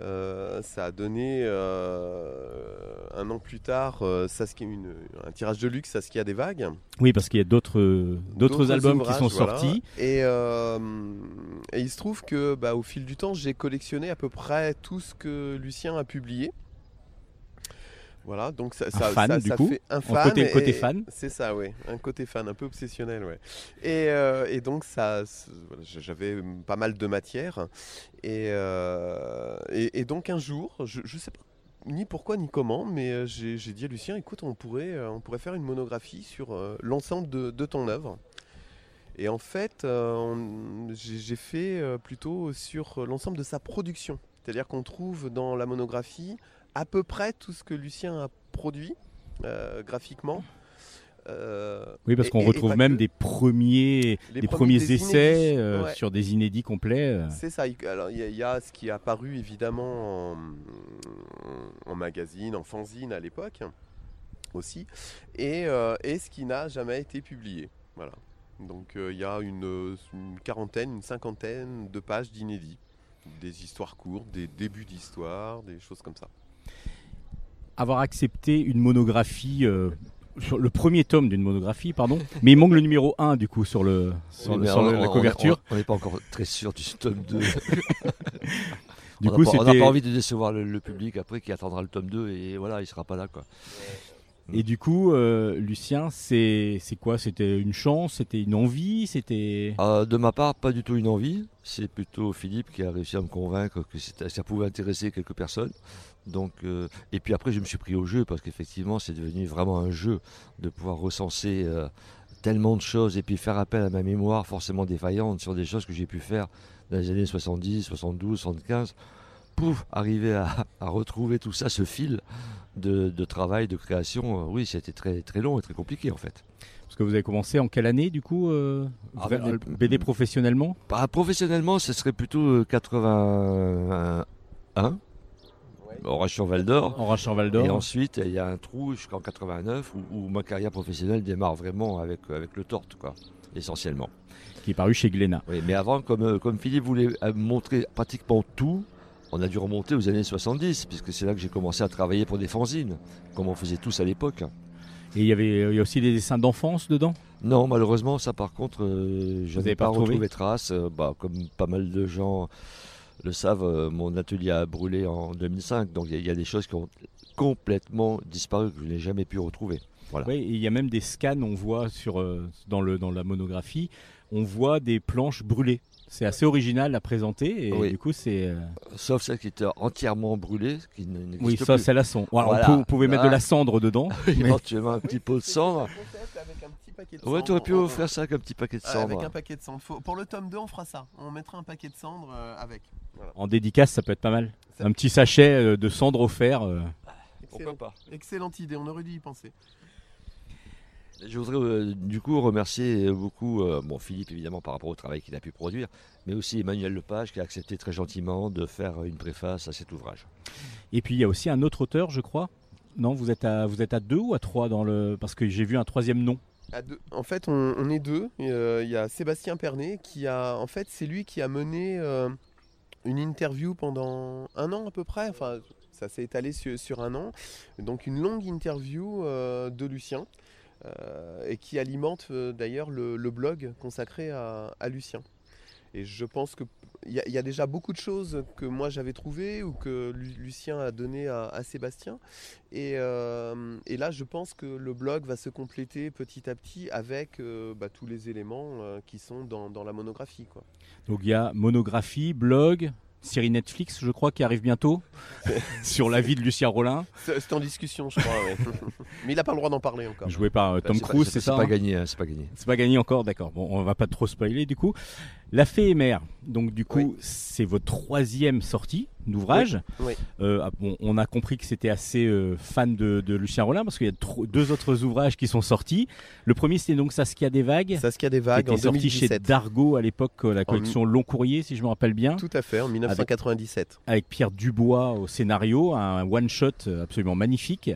Euh, ça a donné un an plus tard Saskia- une- un tirage de luxe Saskia des vagues. Oui, parce qu'il y a d'autres d'autres albums qui sont voilà. sortis. Et, et il se trouve que bah, au fil du temps, j'ai collectionné à peu près tout ce que Lucien a publié. Voilà, donc ça, ça, fan, ça- du ça coup, fait un côté- fan. C'est ça, oui, un côté fan, un peu obsessionnel, ouais. Et, euh, et donc ça, voilà, j'avais pas mal de matière. Et, euh, et, et donc un jour, je, je sais pas ni pourquoi ni comment, mais euh, j'ai dit à Lucien, écoute, on pourrait, on pourrait faire une monographie sur euh, l'ensemble de, de ton œuvre. Et en fait, j'ai fait plutôt sur l'ensemble de sa production. C'est-à-dire qu'on trouve dans la monographie à peu près tout ce que Lucien a produit euh, graphiquement. Euh, Oui, parce qu'on et- et retrouve même que. des premiers, des premiers, des essais euh, Ouais. sur des inédits complets. C'est ça. il- Alors, il y, a- il y a ce qui est apparu évidemment en, en magazine, en fanzine à l'époque aussi, et, euh, et ce qui n'a jamais été publié. Voilà. Donc il y a une, une quarantaine, une cinquantaine de pages d'inédits, des histoires courtes, des débuts d'histoire, des choses comme ça. Avoir accepté une monographie, euh, sur le premier tome d'une monographie, pardon, mais il manque le numéro 1 du coup sur, le, sur, Oui, le- mais sur on- le- la couverture. On n'est pas encore très sûr du tome 2. Du on coup, n'a pas, on n'a pas envie de décevoir le, le public après qui attendra le tome 2 et voilà, il sera pas là quoi. Et du coup, euh, Lucien, c'est quoi? C'était une chance? C'était une envie? C'était Euh, de ma part, pas du tout une envie. C'est plutôt Philippe qui a réussi à me convaincre que ça pouvait intéresser quelques personnes. Donc, euh, et puis après, je me suis pris au jeu parce qu'effectivement, c'est devenu vraiment un jeu de pouvoir recenser euh, tellement de choses et puis faire appel à ma mémoire forcément défaillante sur des choses que j'ai pu faire dans les années 70, 72, 75. Pouf, arriver à, à retrouver tout ça, ce fil de, de travail, de création, euh, oui, c'était très, très long et très compliqué en fait. Parce que vous avez commencé en quelle année du coup euh, Ah, BD BD professionnellement? Bah, professionnellement, ce serait plutôt euh, 81, Orage sur Val d'Or. Val Et ensuite, il y a un trou jusqu'en 89 où, où ma carrière professionnelle démarre vraiment avec, avec le torte, quoi, essentiellement. qui est paru chez Glénat. Oui, mais avant, comme, euh, comme Philippe voulait euh, montrer pratiquement tout, on a dû remonter aux années 70, puisque c'est là que j'ai commencé à travailler pour des fanzines, comme on faisait tous à l'époque. Et il y avait il y a aussi des dessins d'enfance dedans? Non, malheureusement, ça par contre, euh, je n'ai pas pas retrouvé retrouvé trace. Euh, bah, comme pas mal de gens le savent, euh, mon atelier a brûlé en 2005, donc il y, a- il y a des choses qui ont complètement disparu, que je n'ai jamais pu retrouver. Voilà. Oui, et il y a même des scans, on voit sur, euh, dans, le, dans la monographie, on voit des planches brûlées. C'est assez original à présenter et Oui. du coup c'est... euh, Sauf celles qui étaient entièrement brûlées, ce qui Oui, ça plus. c'est la cendre. Voilà. On, peut- on pouvait mettre de la cendre dedans. mais- Éventuellement un petit pot de cendre. Paquet de Ouais, cendre, tu aurais pu on- offrir ça avec un petit paquet de Ouais, cendre. Avec un paquet de cendre. Faut- Pour le tome 2, on fera ça. On mettra un paquet de cendre euh, avec. Voilà. En dédicace, ça peut être pas mal. Ça- Un petit sachet euh, de cendre offert. euh. Excellent- pas Excellente idée, on aurait dû y penser. Je voudrais euh, du coup remercier beaucoup euh, bon, Philippe évidemment par rapport au travail qu'il a pu produire, mais aussi Emmanuel Lepage qui a accepté très gentiment de faire une préface à cet ouvrage. Et puis il y a aussi un autre auteur, je crois. Non, vous êtes à, vous êtes à deux ou à trois dans le... Parce que j'ai vu un troisième nom. En fait, on, est deux. Euh, Il y a Sébastien Pernet qui a. En fait, c'est lui qui a mené euh, une interview pendant un an à peu près. Enfin, ça s'est étalé sur, un an. Donc, une longue interview euh, de Lucien et qui alimente d'ailleurs le, blog consacré à Lucien. Et je pense qu'il y, a- il y a déjà beaucoup de choses que moi j'avais trouvées ou que Lu- Lucien a donné à, à Sébastien. Et, euh, et là, je pense que le blog va se compléter petit à petit avec euh, bah, tous les éléments euh, qui sont dans, dans la monographie. Quoi. Donc il y a monographie, blog, série Netflix, je crois, qui arrive bientôt sur la vie de Lucien Rollin, C'est c'est en discussion, je crois. ouais. Mais il n'a pas le droit d'en parler encore. joué par Tom c'est pas- Cruise, C'est c'est ça pas hein gagné, hein, c'est pas gagné. C'est pas gagné encore, d'accord. Bon, on va pas trop spoiler du coup. La Fée et Mère, donc du coup, Oui. c'est votre troisième sortie d'ouvrage. Oui, oui. Euh, ah, bon, on a compris que c'était assez euh, fan de, de Lucien Rollin parce qu'il y a deux autres ouvrages qui sont sortis. Le premier, c'était donc Saskia des Vagues. Saskia des qui vagues en était sorti chez 2017. Dargo à l'époque, euh, la collection Long Courrier, si je me rappelle bien, Tout à fait, en 1997. avec Pierre Dubois au scénario, un one-shot euh, absolument magnifique.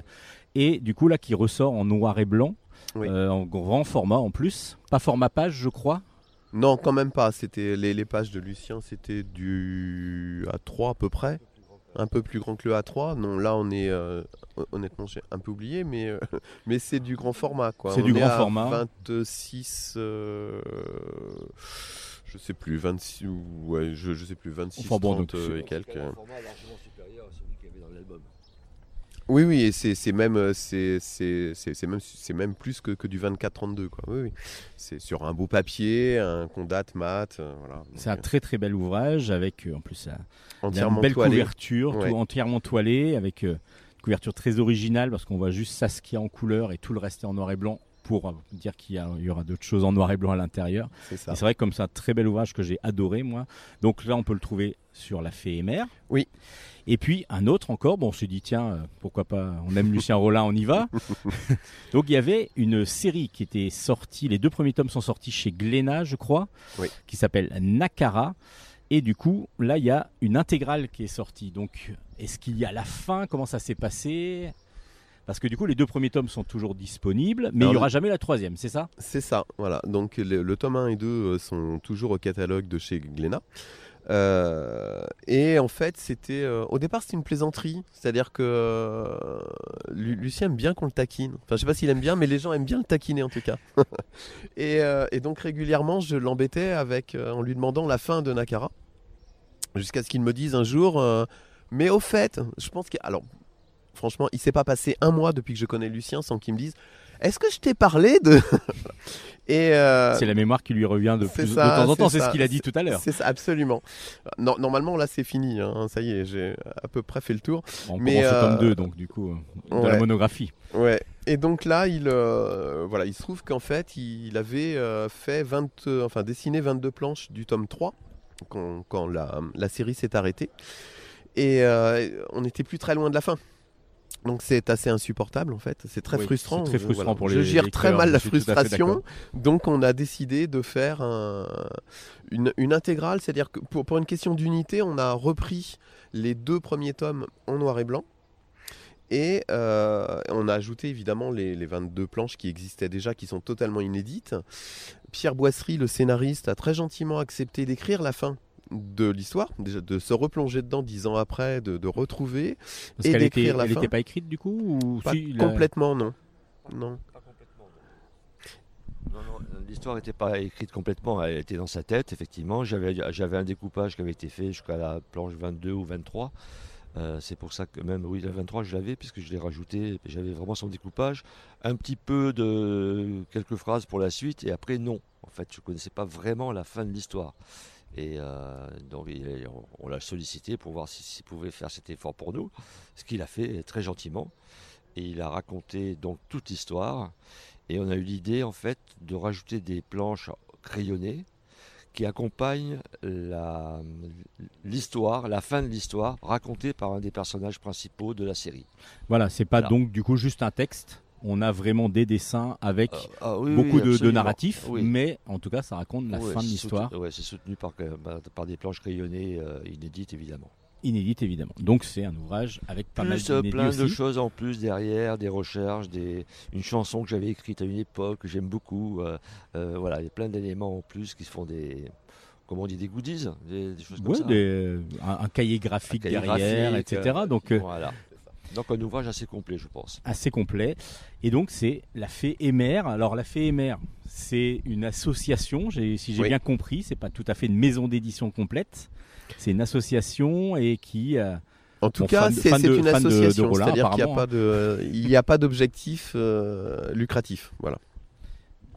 Et du coup, là, qui ressort en noir et blanc, euh, en grand format en plus. Pas format page, je crois. Non, quand même pas. C'était les, les pages de Lucien, c'était du A3 à peu près. Un peu plus grand que le A3. Non, là on est euh, honnêtement j'ai un peu oublié, mais euh, mais c'est du grand format quoi. C'est On du est grand à format. 26. euh, je sais plus 26 ou ouais je, je sais plus 26 Enfin bon, 30 donc euh, et quelques. Un format largement supérieur à celui qu'il y avait dans l'album. Oui oui et c'est même euh, c'est même même plus que, que du 24-32 quoi. Oui oui. C'est sur un beau papier, un qu'on date mat, euh, voilà. C'est un Donc, très très bel ouvrage avec euh, en plus euh, entièrement belle couverture, Ouais. tout entièrement toilée, avec euh, une couverture très originale parce qu'on voit juste Saskia en couleur et tout le reste est en noir et blanc pour euh, dire qu'il y, aura d'autres choses en noir et blanc à l'intérieur. Ça. C'est vrai que comme c'est un très bel ouvrage que j'ai adoré moi. Donc là on peut le trouver sur La Fée et Mère. Oui. Et puis un autre encore, bon on s'est dit tiens euh, pourquoi pas, on aime Lucien Rollin, on y va. Donc il y avait une série qui était sortie, les deux premiers tomes sont sortis chez Glénat je crois, Oui. qui s'appelle Nakara. Et du coup, là, il y a une intégrale qui est sortie. Donc, est-ce qu'il y a la fin? Comment ça s'est passé? Parce que du coup, les deux premiers tomes sont toujours disponibles, mais il n'y aura jamais la troisième, c'est ça? C'est ça, voilà. Donc le, le tome 1 et 2 euh, sont toujours au catalogue de chez Glénat. Euh, et en fait, c'était euh, au départ c'était une plaisanterie, c'est-à-dire que euh, Lu- Lucien aime bien qu'on le taquine. Enfin, je sais pas s'il aime bien, mais les gens aiment bien le taquiner en tout cas. et, et donc régulièrement, je l'embêtais avec en lui demandant la fin de Nakara, jusqu'à ce qu'il me dise un jour. mais au fait, je pense que alors franchement, il s'est pas passé un mois depuis que je connais Lucien sans qu'il me dise. Est-ce que je t'ai parlé de et euh, C'est la mémoire qui lui revient de, plus- de ça, temps en temps, c'est ce qu'il a dit tout à l'heure. C'est ça, absolument. Non, normalement, là, c'est fini. hein, Ça y est, j'ai à peu près fait le tour. On mais, commence au tome euh, 2, donc du coup, euh, de la monographie. Ouais. Et donc là, il, euh, voilà, il se trouve qu'en fait, il avait euh, fait 20, euh, enfin, dessiné 22 planches du tome 3 quand, quand la, la série s'est arrêtée. Et euh, on n'était plus très loin de la fin. Donc c'est assez insupportable en fait, c'est très Oui, frustrant. très Je- frustrant pour Je les gère très mal la je frustration, donc on a décidé de faire un- une, une intégrale, c'est-à-dire que pour, pour une question d'unité, on a repris les deux premiers tomes en noir et blanc. Et euh, on a ajouté évidemment les, les 22 planches qui existaient déjà, qui sont totalement inédites. Pierre Boisserie, le scénariste, a très gentiment accepté d'écrire la fin de l'histoire, déjà de se replonger dedans dix ans après, de, de retrouver. Parce Et qu'elle était, d'écrire la elle fin. était pas écrite du coup ou Pas si, il a- complètement, non. Non. Pas complètement, non. Non, non, l'histoire n'était pas écrite complètement, elle était dans sa tête, effectivement. J'avais, j'avais un découpage qui avait été fait jusqu'à la planche 22 ou 23. Euh, c'est pour ça que même, oui, la 23, je l'avais, puisque je l'ai rajouté. J'avais vraiment son découpage. Un petit peu de quelques phrases pour la suite, et après, non. En fait, je ne connaissais pas vraiment la fin de l'histoire. Et euh, donc, il- on, on l'a sollicité pour voir si- s'il pouvait faire cet effort pour nous, ce qu'il a fait très gentiment. Et il a raconté donc toute l'histoire. Et on a eu l'idée en fait de rajouter des planches crayonnées qui accompagnent la- l'histoire, la fin de l'histoire, racontée par un des personnages principaux de la série. Voilà, c'est pas Voilà. donc du coup juste un texte. On a vraiment des dessins avec Ah oui, beaucoup oui, de- narratifs, mais en tout cas, ça raconte la fin de l'histoire, ouais, c'est soutenu par, par- des planches crayonnées euh, inédites évidemment. inédite évidemment. Donc c'est un ouvrage avec pas mal Plus euh, d'inédits plein de choses en plus derrière, des recherches, des... une chanson que j'avais écrite à une époque que j'aime beaucoup. euh, euh, voilà, il y a plein d'éléments en plus qui se font des, comment on dit, des goodies, des, des choses comme Ouais, ça. des- un, un cahier graphique Un cahier derrière, graphique, etc. Donc euh, Voilà. Donc un ouvrage assez complet, je pense. assez complet. Et donc c'est la Fée et Mère. Alors la Fée et Mère, c'est une association. Si j'ai Oui. bien compris, c'est pas tout à fait une maison d'édition complète. C'est une association et qui euh, En tout Bon, cas, c'est une association, c'est-à-dire qu'il n'y a pas de, il n'y a pas d'objectif euh, lucratif. Voilà.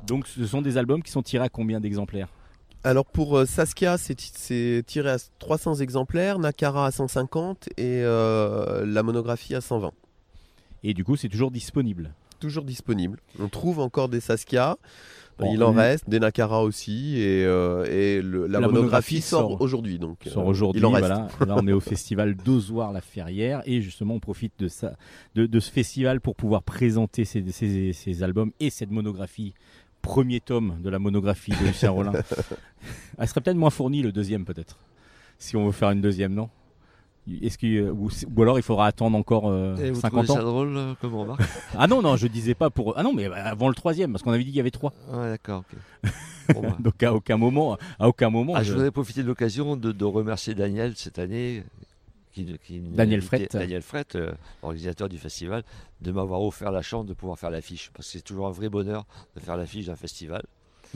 donc ce sont des albums qui sont tirés à combien d'exemplaires? Alors pour euh, Saskia, c'est ti- c'est tiré à 300 exemplaires, Nakara à 150 et euh, la monographie à 120. Et du coup, c'est toujours disponible. Toujours disponible. On trouve encore des Saskia, Bon, il en reste, des Nakara aussi et, euh, et le- la, La monographie, monographie sort, aujourd'hui. Donc sort aujourd'hui. Voilà. Là, on est au festival d'Ozoir-la-Ferrière et justement, on profite de, ça, de, de ce festival pour pouvoir présenter ces, ces- ces albums et cette monographie. Premier tome de la monographie de Lucien Rollin. Elle serait peut-être moins fournie le deuxième, peut-être. Si on veut faire une deuxième, non? Est-ce que, ou, ou alors il faudra attendre encore euh, Et vous 50 trouvez ans? ça drôle euh, comme remarque? Ah non, non, je disais pas pour. Ah non, mais avant le troisième, parce qu'on avait dit qu'il y avait trois. Ouais, d'accord. ok. Bon, bah. Donc à aucun moment, à aucun moment. Ah, je- je voudrais profiter de l'occasion de, de remercier Daniel cette année. Qui, qui Daniel Frett, euh, organisateur du festival, de m'avoir offert la chance de pouvoir faire l'affiche. Parce que c'est toujours un vrai bonheur de faire l'affiche d'un festival.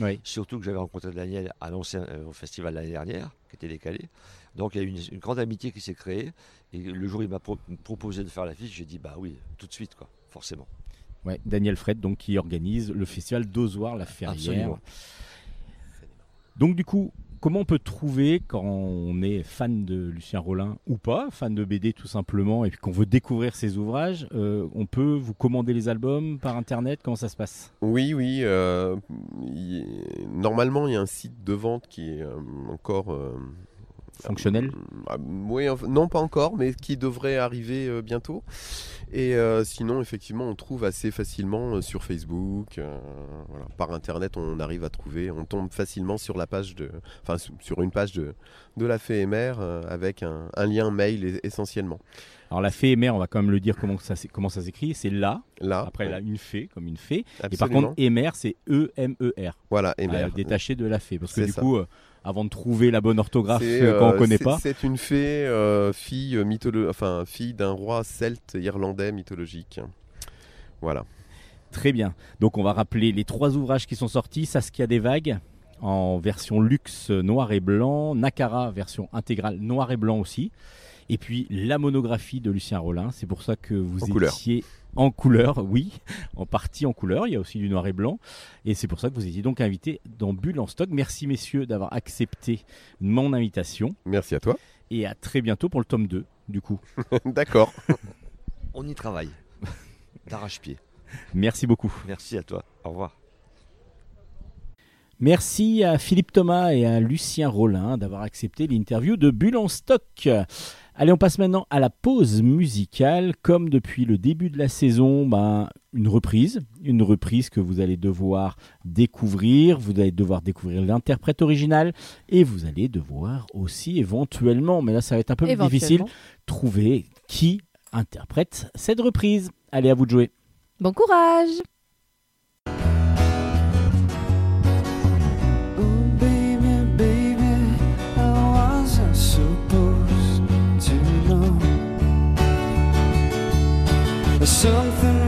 Oui. Surtout que j'avais rencontré Daniel à l'ancien euh, au festival l'année dernière, qui était décalé. Donc il y a eu une, une grande amitié qui s'est créée. Et le jour où il m'a pro- proposé de faire l'affiche, j'ai dit bah oui, tout de suite, quoi, forcément. Ouais, Daniel Fred, donc qui organise le festival d'Ozoir la Ferrière. Absolument. Donc du coup, comment on peut trouver quand on est fan de Lucien Rollin ou pas, fan de BD tout simplement, et qu'on veut découvrir ses ouvrages, euh, on peut vous commander les albums par internet Comment ça se passe? Oui, oui. euh, Normalement, il y a un site de vente qui est euh, encore Fonctionnel Ah, oui, enfin, non, pas encore, mais qui devrait arriver euh, bientôt. Et euh, sinon, effectivement, on trouve assez facilement euh, sur Facebook, euh, par Internet, on arrive à trouver, on tombe facilement sur la page de, enfin, su- sur une page de, la euh, avec un, lien mail essentiellement. Alors la fée et mère, on va quand même le dire comment ça, comment ça s'écrit, c'est là, Là, après ouais, là, une fée, comme une fée, et par absolument. contre émer, c'est E-M-E-R, voilà, Emer. détaché de la fée, parce que du ça. coup, euh, avant de trouver la bonne orthographe euh, quand on euh, connaît pas, C'est une fée, euh, fille mytholo- enfin fille d'un roi celte irlandais mythologique. Voilà. Très bien. Donc on va rappeler les trois ouvrages qui sont sortis. Saskia des vagues en version luxe noir et blanc, Nakara version intégrale noir et blanc aussi. Et puis la monographie de Lucien Rollin. C'est pour ça que vous En couleur. étiez en couleur, oui, en partie en couleur. Il y a aussi du noir et blanc. Et c'est pour ça que vous étiez donc invité dans Bulle en stock. Merci messieurs d'avoir accepté mon invitation. Merci à toi. Et à très bientôt pour le tome 2, du coup. D'accord. On y travaille. D'arrache-pied. Merci beaucoup. Merci à toi. Au revoir. Merci à Philippe Thomas et à Lucien Rollin d'avoir accepté l'interview de Bulle en stock. Allez, on passe maintenant à la pause musicale. Comme depuis le début de la saison, ben, une reprise. Une reprise que vous allez devoir découvrir. Vous allez devoir découvrir l'interprète original. Et vous allez devoir aussi éventuellement, mais là ça va être un peu plus difficile, trouver qui interprète cette reprise. Allez, à vous de jouer. Bon courage something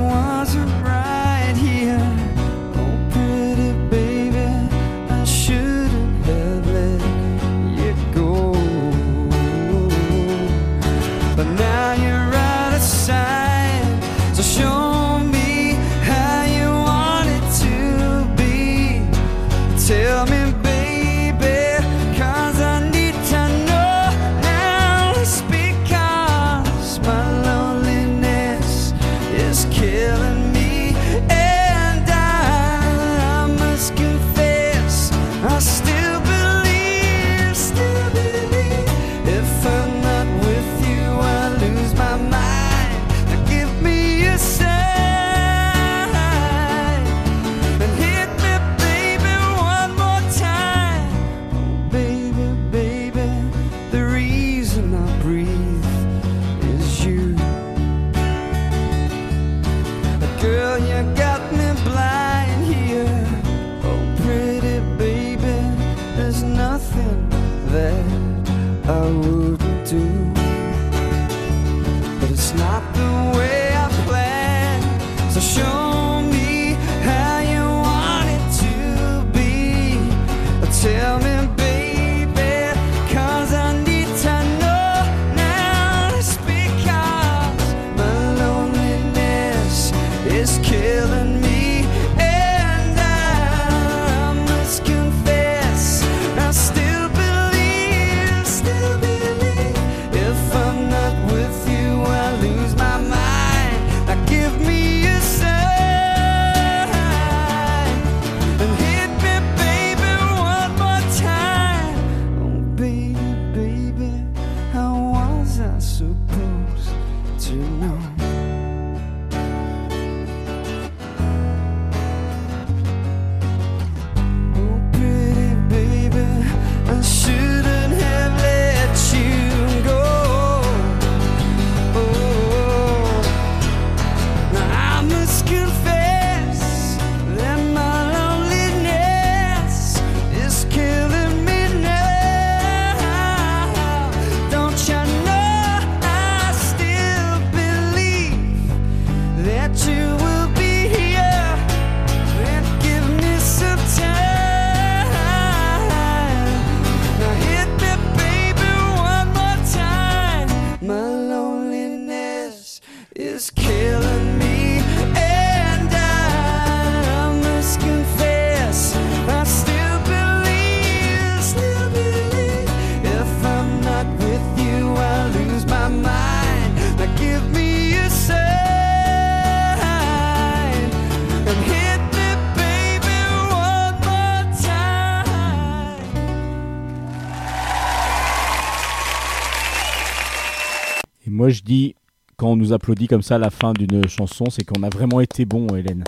nous applaudit comme ça à la fin d'une chanson, c'est qu'on a vraiment été bon, Hélène.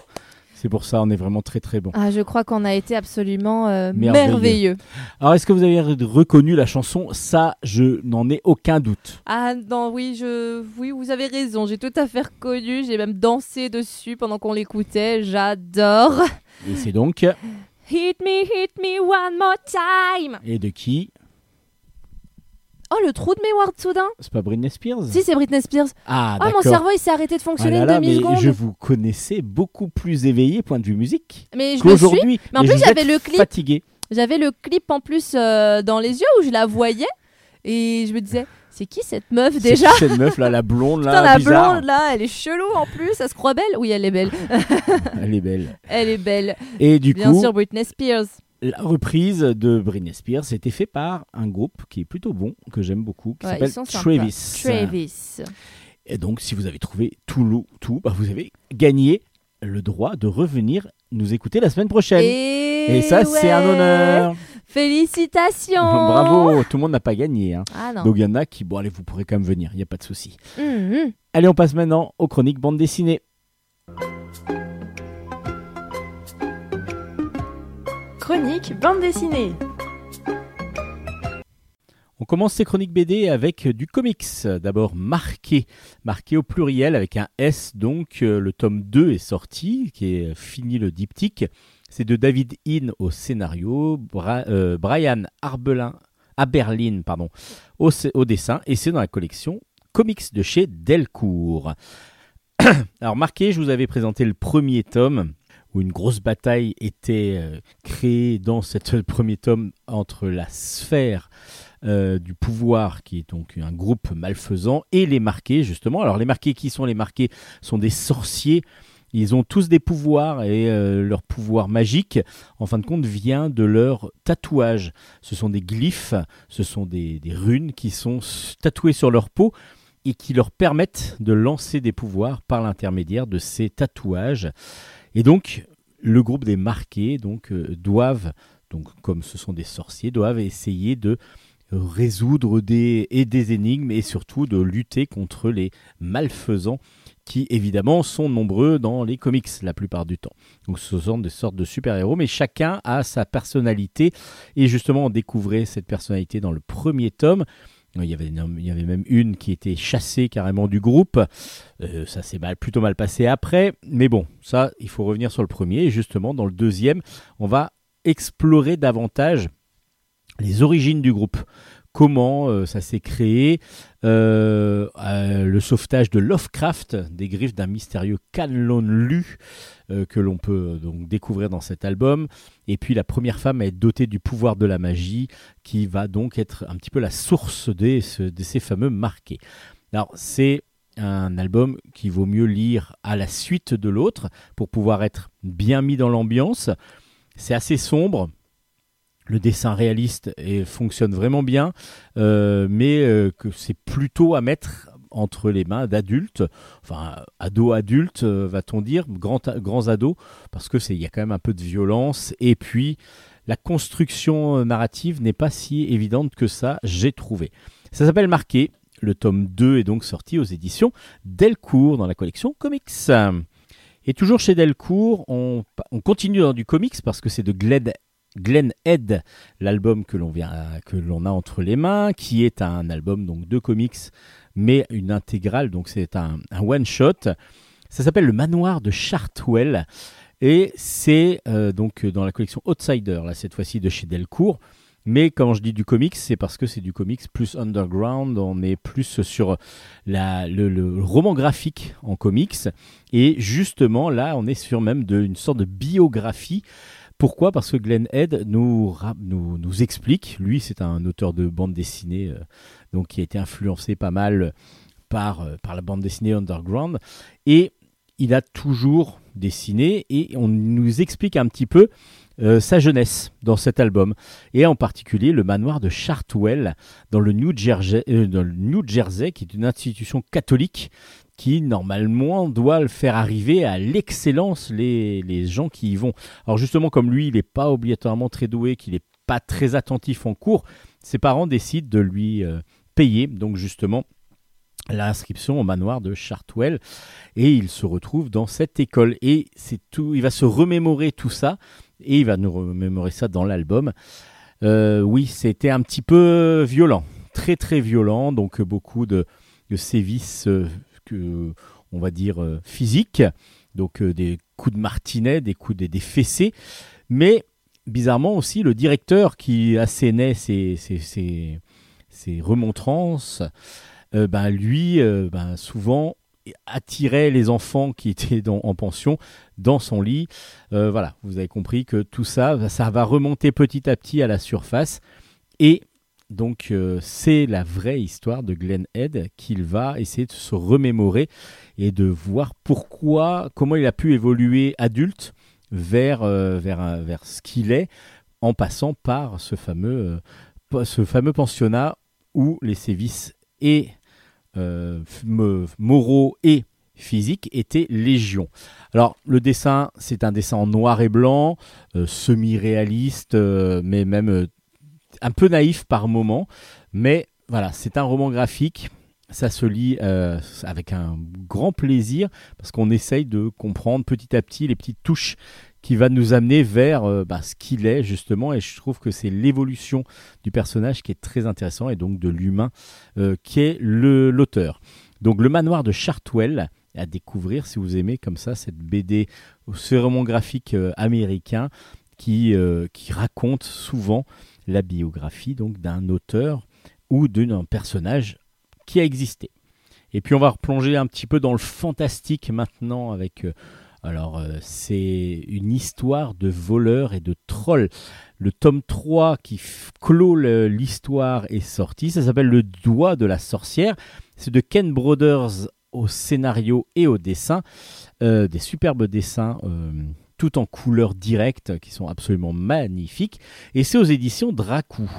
C'est pour ça, on est vraiment très très bon. Ah, je crois qu'on a été absolument euh, Merveilleux. merveilleux. Alors, est-ce que vous avez re- reconnu la chanson? Ça, je n'en ai aucun doute. Ah non, oui, je, oui, vous avez raison. J'ai tout à fait reconnu. J'ai même dansé dessus pendant qu'on l'écoutait. J'adore. Et c'est donc. Hit me, hit me one more time. Et de qui? Oh, le trou de mémoire de soudain. C'est pas Britney Spears Si, c'est Britney Spears. Ah, Ah, mon cerveau, il s'est arrêté de Ah fonctionner là une là, mais demi-seconde. je vous connaissais beaucoup plus éveillé point de vue musique Mais je qu'aujourd'hui. Mais en plus, vous j'avais le clip. Fatigué. J'avais le clip en plus euh, dans les yeux où je la voyais. Et je me disais, c'est qui cette meuf déjà qui Cette meuf là, la blonde là, Putain, la bizarre. blonde là, elle est chelou en plus. Elle se croit belle Oui, elle est belle. Elle est belle. Elle est belle. Et du Bien coup, sûr, Britney Spears. La reprise de Britney Spears c'était fait par un groupe qui est plutôt bon, que j'aime beaucoup, qui s'appelle. Travis. Travis. Et donc, si vous avez trouvé tout, tout bah, vous avez gagné le droit de revenir nous écouter la semaine prochaine. Et, Et ça, c'est un honneur. Félicitations. Bravo, tout le monde n'a pas gagné. hein. Ah non. Donc, il y en a qui, bon, allez, vous pourrez quand même venir, il n'y a pas de souci. Mhm. Allez, on passe maintenant aux chroniques bande dessinée. Chronique bande dessinée. On commence ces chroniques BD avec du comics. D'abord marqué, marqué au pluriel avec un S. Donc euh, le tome 2 est sorti, qui est fini le diptyque. C'est de David In au scénario, euh, Brian Arbelin, Aberlin pardon, au, au dessin, et c'est dans la collection comics de chez Delcourt. Alors marqué, je vous avais présenté le premier tome où une grosse bataille était euh, créée dans ce premier tome entre la sphère euh, du pouvoir, qui est donc un groupe malfaisant, et les marqués, justement. Alors, les marqués, qui sont les marqués? Sont des sorciers. Ils ont tous des pouvoirs et euh, leur pouvoir magique, en fin de compte, vient de leur tatouage. Ce sont des glyphes, ce sont des, des runes qui sont tatouées sur leur peau et qui leur permettent de lancer des pouvoirs par l'intermédiaire de ces tatouages. Et donc, le groupe des marqués donc, euh, doivent, comme ce sont des sorciers, doivent essayer de résoudre des, et des énigmes et surtout de lutter contre les malfaisants qui évidemment sont nombreux dans les comics la plupart du temps. Donc ce sont des sortes de super-héros, mais chacun a sa personnalité et justement on découvrait cette personnalité dans le premier tome. Il y, avait, même une qui était chassée carrément du groupe. Euh, ça s'est mal, plutôt mal passé après. Mais bon, ça, il faut revenir sur le premier. Et justement, dans le deuxième, on va explorer davantage les origines du groupe. Comment euh, ça s'est créé, euh, euh, le sauvetage de Lovecraft des griffes d'un mystérieux Kanlon Lu que l'on peut donc découvrir dans cet album, et puis la première femme à être dotée du pouvoir de la magie, qui va donc être un petit peu la source de ces fameux marqués. Alors c'est un album qui vaut mieux lire à la suite de l'autre pour pouvoir être bien mis dans l'ambiance. C'est assez sombre, le dessin réaliste et fonctionne vraiment bien, euh, mais euh, que c'est plutôt à mettre entre les mains d'adultes, enfin ados-adultes, euh, va-t-on dire, grands, ados, parce que il y a quand même un peu de violence et puis la construction narrative n'est pas si évidente que ça, j'ai trouvé. Ça s'appelle Marqué. Le tome 2 est donc sorti aux éditions Delcourt dans la collection Comics. Et toujours chez Delcourt, on, on continue dans du comics parce que c'est de Glen, Glen Head, l'album que l'on que l'on a entre les mains, qui est un album donc de comics, mais une intégrale, donc c'est un, un one shot. Ça s'appelle le Manoir de Chartwell et c'est euh, donc dans la collection Outsider là cette fois-ci de chez Delcourt. Mais quand je dis du comics, c'est parce que c'est du comics plus underground, on est plus sur la, le, le roman graphique en comics. Et justement, là, on est sur même de, une sorte de biographie. Pourquoi Parce que Glenn Head nous, nous, nous explique, lui c'est un auteur de bande dessinée, euh, donc qui a été influencé pas mal par, euh, par la bande dessinée underground, et il a toujours dessiné, et on nous explique un petit peu euh, sa jeunesse dans cet album, et en particulier le manoir de Chartwell dans le New Jersey, euh, dans le New Jersey qui est une institution catholique qui normalement doit le faire arriver à l'excellence les, les gens qui y vont. Alors justement, comme lui, il n'est pas obligatoirement très doué, qu'il n'est pas très attentif en cours, ses parents décident de lui euh, payer, donc justement, l'inscription au manoir de Chartwell. Et il se retrouve dans cette école. Et c'est tout il va se remémorer tout ça et il va nous remémorer ça dans l'album. Euh, oui c'était un petit peu violent très très violent. Donc euh, beaucoup de, de sévices euh, on va dire euh, physiques donc euh, des coups de martinet des coups des, des fessées mais bizarrement aussi le directeur qui assénait ces, ces, ces, ces remontrances ben, lui, ben, souvent, attirait les enfants qui étaient dans- en pension dans son lit. Voilà, vous avez compris que tout ça, ça va remonter petit à petit à la surface. Et donc, euh, c'est la vraie histoire de Glenn Head qu'il va essayer de se remémorer et de voir pourquoi, comment il a pu évoluer adulte vers, euh, vers, vers ce qu'il est en passant par ce fameux, euh, pensionnat où les sévices et moraux et physiques étaient légion. Alors le dessin, c'est un dessin en noir et blanc, semi-réaliste, mais même un peu naïf par moment. Mais voilà, c'est un roman graphique. Ça se lit euh, avec un grand plaisir parce qu'on essaye de comprendre petit à petit les petites touches qui va nous amener vers euh, bah, ce qu'il est justement et je trouve que c'est l'évolution du personnage qui est très intéressant et donc de l'humain euh, qui est l'auteur. Donc le manoir de Chartwell à découvrir si vous aimez comme ça cette BD, ce roman graphique américain qui, qui raconte souvent la biographie donc d'un auteur ou d'un personnage qui a existé. Et puis on va replonger un petit peu dans le fantastique maintenant avec euh, alors euh, c'est une histoire de voleurs et de trolls. Le tome 3 qui clôt l'histoire est sorti, ça s'appelle Le doigt de la sorcière. C'est de Ken Brothers au scénario et au dessin. Euh, des superbes dessins tout en couleurs directes qui sont absolument magnifiques. Et c'est aux éditions Dracou.